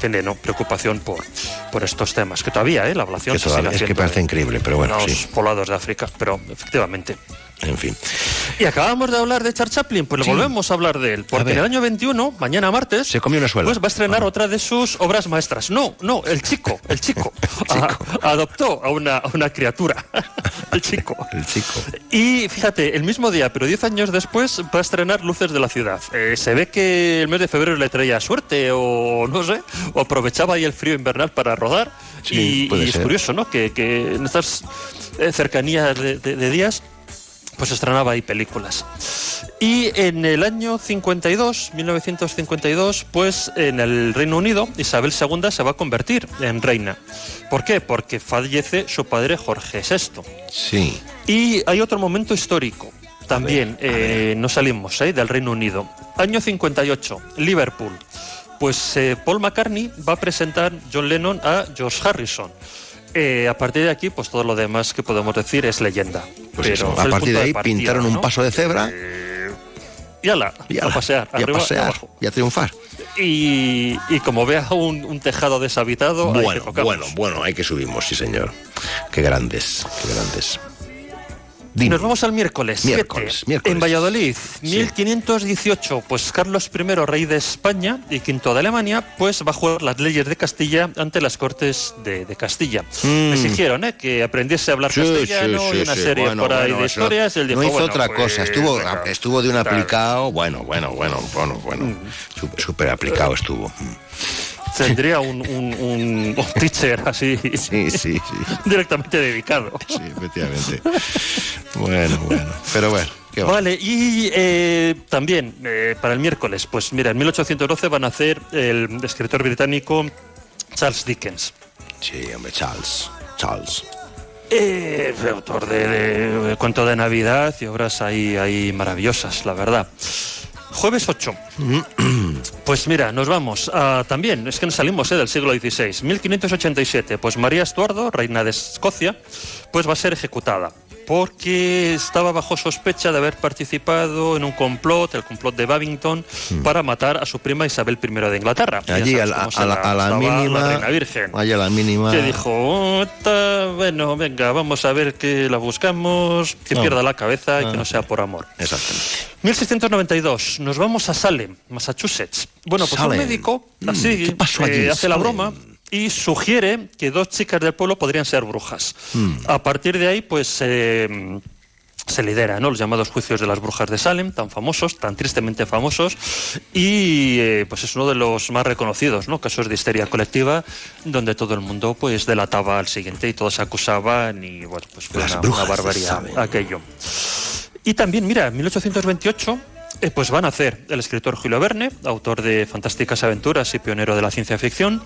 tiene ¿no? preocupación por, por estos temas. Que todavía, ¿eh? la ablación Que se todavía- sigue es que parece increíble, pero bueno, sí. poblados de África, pero efectivamente. En fin. Y acabamos de hablar de Charles Chaplin, pues Sí. volvemos a hablar de él, porque en el año 21, mañana martes, Se comió una suela. pues va a estrenar otra de sus obras maestras. No, no, el chico, el chico, a- adoptó a una, a una criatura, el chico. El chico. Y fíjate, el mismo día, pero 10 años después, va a estrenar Luces de la Ciudad. Eh, se ve que el mes de febrero le traía suerte, o no sé, o aprovechaba ahí el frío invernal para rodar. Sí, y y es curioso, ¿no? Que, que en estas eh, cercanías de, de- de días, pues estrenaba ahí películas. Y en el año 52, 1952, pues en el Reino Unido, Isabel II se va a convertir en reina. ¿Por qué? Porque fallece su padre Jorge VI. Sí. Y hay otro momento histórico. También eh, no salimos eh, del Reino Unido. Año 58, Liverpool. Pues eh, Paul McCartney va a presentar John Lennon a George Harrison. Eh, a partir de aquí, pues todo lo demás que podemos decir es leyenda. Pues Pero eso, a partir de ahí partida, pintaron un paso de cebra Y ala, y a pasear, y a arriba pasear abajo. y a triunfar. Y, y como vea un, un tejado deshabitado, hay que Bueno, bueno, bueno, hay que subimos, sí señor. Qué grandes, qué grandes. Y Nos vamos al miércoles, Miércoles, miércoles. en Valladolid, 1518, pues Carlos I, rey de España y quinto de Alemania, pues va a jugar las leyes de Castilla ante las Cortes de, de Castilla. Mm. Exigieron ¿eh? que aprendiese a hablar Sí, castellano sí, y sí, una sí. serie Bueno, por ahí bueno, de historias. él dijo, no hizo bueno, otra pues, cosa, estuvo, venga. estuvo de un Claro. aplicado, bueno, bueno, bueno, bueno, bueno, Mm. súper, súper aplicado estuvo. Tendría un, un, un- un teacher así Sí, sí, sí. directamente dedicado. Sí, efectivamente. Bueno, bueno, pero bueno, qué va. Vale, y eh, también eh, para el miércoles, pues mira, en 1812 van a hacer el escritor británico Charles Dickens. Sí, hombre, Charles, Charles. Eh, autor de, de- de cuento de Navidad y obras ahí, ahí maravillosas, la verdad. Jueves 8. Pues mira, nos vamos a, también, es que nos salimos eh, del siglo XVI, 1587. Pues María Estuardo, reina de Escocia, pues va a ser ejecutada porque estaba bajo sospecha de haber participado en un complot, el complot de Babington, para matar a su prima Isabel I de Inglaterra. Allí, a la, a la- a la mínima. La reina virgen. Allí a la mínima. Que dijo, "Oh, bueno, venga, vamos a ver que la buscamos, que No. pierda la cabeza y Ah. que no sea por amor. Exactamente. 1692, nos vamos a Salem, Massachusetts. Bueno, pues Salem. un médico así ¿qué pasó eh, hace la Salem. broma y sugiere que dos chicas del pueblo podrían ser brujas. Mm. A partir de ahí, pues eh, se lidera, ¿no? Los llamados juicios de las brujas de Salem, tan famosos, tan tristemente famosos, y eh, pues es uno de los más reconocidos, ¿no? Casos de histeria colectiva, donde todo el mundo pues delataba al siguiente y todos se acusaban y bueno, pues fue Las una, brujas una Salem. aquello. Y también, mira, en 1828 eh, pues van a hacer el escritor Julio Verne, autor de fantásticas aventuras y pionero de la ciencia ficción,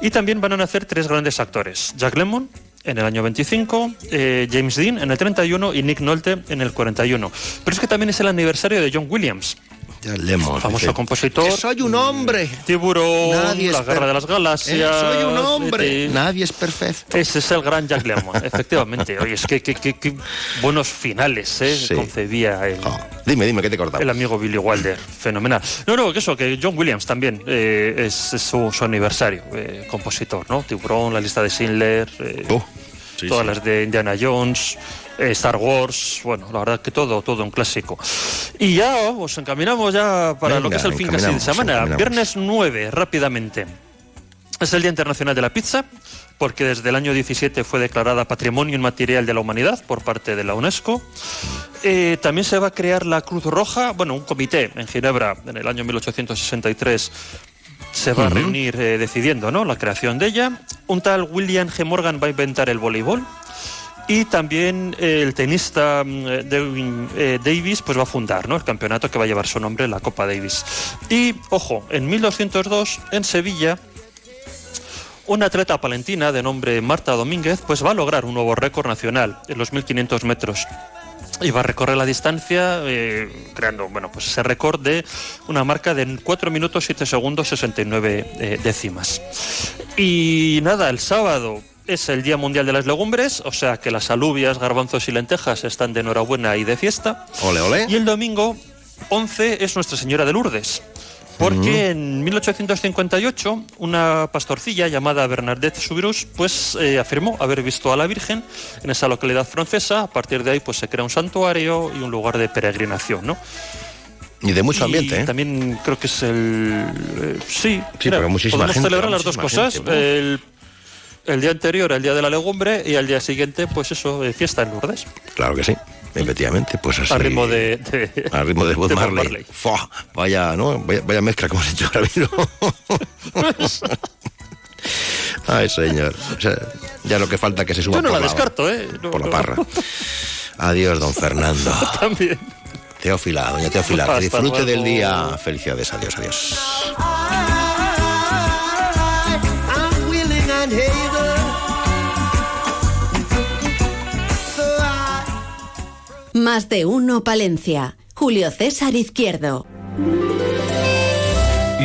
y también van a nacer tres grandes actores, Jack Lemmon en el año 25, eh, James Dean en el 31 y Nick Nolte en el 41. Pero es que también es el aniversario de John Williams, Ya Lemmon. famoso dice, compositor. "Que soy un hombre. Tiburón, Nadie La Guerra de las Galaxias. Eh, soy un hombre. Nadie es perfecto. Ese es el gran Jack Lemmon, efectivamente. Oye, es que, que- que- que buenos finales ¿eh? Sí. concebía el, Dime, dime, ¿qué te cortaba? el amigo Billy Wilder. Fenomenal. No, no, que eso, que John Williams también eh, es, es su, su aniversario, eh, compositor, ¿no? Tiburón, la lista de Schindler, eh, Oh, sí, todas sí. las de Indiana Jones. Eh, Star Wars, bueno, la verdad que todo, todo un clásico. Y ya os encaminamos ya para lo que Venga, es el fin casi de semana. Viernes 9, rápidamente. Es el Día Internacional de la Pizza, porque desde el año 17 fue declarada Patrimonio Inmaterial de la Humanidad por parte de la UNESCO. Eh, también se va a crear la Cruz Roja, bueno, un comité en Ginebra en el año 1863 se va a Ujú. reunir eh, decidiendo ¿no? la creación de ella. Un tal William G. Morgan va a inventar el voleibol. Y también eh, el tenista mm, eh, eh, Davis pues va a fundar ¿no? el campeonato que va a llevar su nombre, la Copa Davis. Y, ojo, en 1202, en Sevilla, una atleta palentina de nombre Marta Domínguez pues va a lograr un nuevo récord nacional en los 1500 metros y va a recorrer la distancia creando bueno pues ese récord de una marca de 4 minutos 7 segundos 69 eh, décimas y nada el sábado es el Día Mundial de las Legumbres, o sea que las alubias, garbanzos y lentejas están de enhorabuena y de fiesta. Ole, ole. Y el domingo 11 es Nuestra Señora de Lourdes. Porque en 1858 una pastorcilla llamada Bernadette Soubirous pues eh, afirmó haber visto a la Virgen en esa localidad francesa. A partir de ahí pues se crea un santuario y un lugar de peregrinación, ¿no? Y de mucho Y ambiente, ¿eh? También creo que es el eh, sí, Sí, porque muchísima podemos gente, celebrar las dos cosas. gente, ¿no? el, el día anterior, el día de la legumbre y al día siguiente pues eso, fiesta en Lourdes. Claro que sí, efectivamente. Pues así. A ritmo de, de- A ritmo de Bob de Marley. Marley. Fua, vaya, ¿no? Vaya, vaya mezcla que hemos hecho ahora mismo. Ay, señor. O sea, ya lo que falta que se suba Yo no por la la, descarto, ¿eh? No, por la no. parra. Adiós, don Fernando. También. Teófila, doña Teófila, que disfrute del día. Felicidades, adiós, adiós. Más de uno Palencia. Julio César Izquierdo.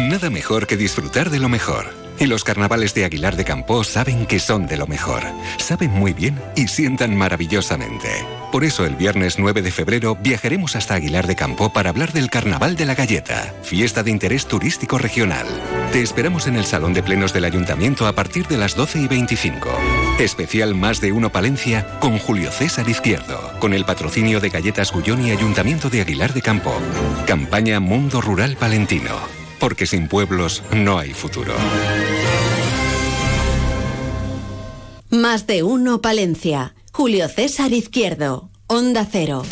Nada mejor que disfrutar de lo mejor. Y los carnavales de Aguilar de Campo saben que son de lo mejor. Saben muy bien y sientan maravillosamente. Por eso el viernes 9 de febrero viajaremos hasta Aguilar de Campo para hablar del Carnaval de la Galleta, fiesta de interés turístico regional. Te esperamos en el Salón de Plenos del Ayuntamiento a partir de las 12 y 25. Especial Más de Uno Palencia con Julio César Izquierdo, con el patrocinio de Galletas Gullón y Ayuntamiento de Aguilar de Campo. Campaña Mundo Rural Palentino. Porque sin pueblos no hay futuro. Más de uno Palencia. Julio César Izquierdo. Onda Cero.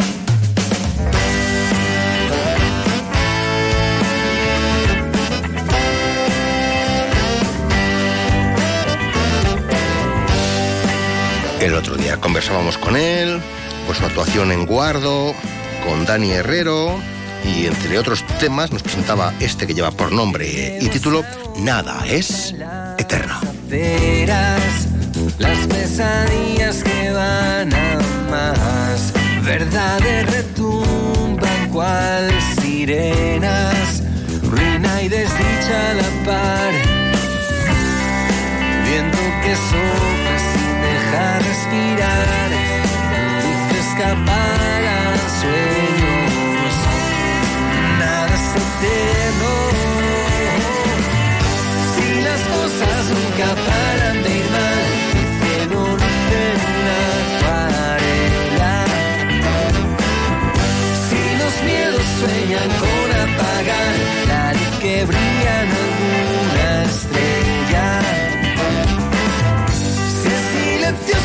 El otro día conversábamos con él, por su actuación en Guardo, con Dani Herrero y entre otros temas nos presentaba este que lleva por nombre y título Nada es eterno. Las pesadillas que van a más, verdades retumban cual sirenas, ruina y desdicha a la par, viento que sopla sin dejar respirar, luz escapar al suelo. Cosas nunca paran de ir mal, el cielo luce en una acuarela. Si los miedos sueñan con apagar la luz que brilla en alguna estrella. Si el silencio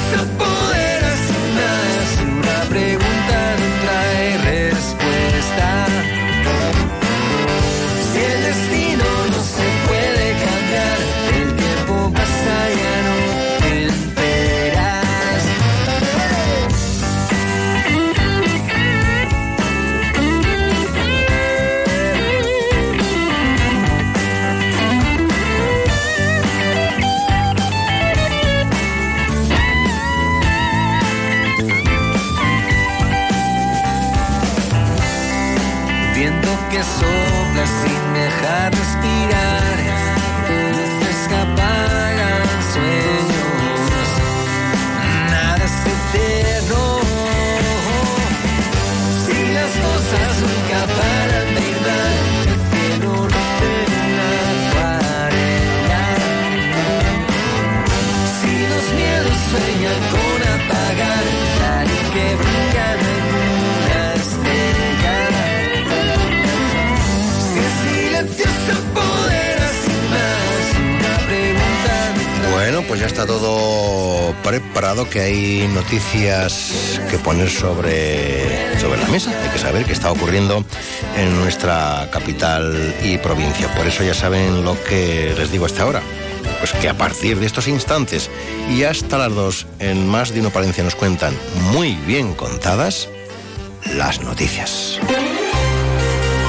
está todo preparado, que hay noticias que poner sobre, sobre la mesa. Hay que saber qué está ocurriendo en nuestra capital y provincia. Por eso ya saben lo que les digo hasta ahora. Pues que a partir de estos instantes y hasta las dos, en más de uno Palencia nos cuentan muy bien contadas las noticias.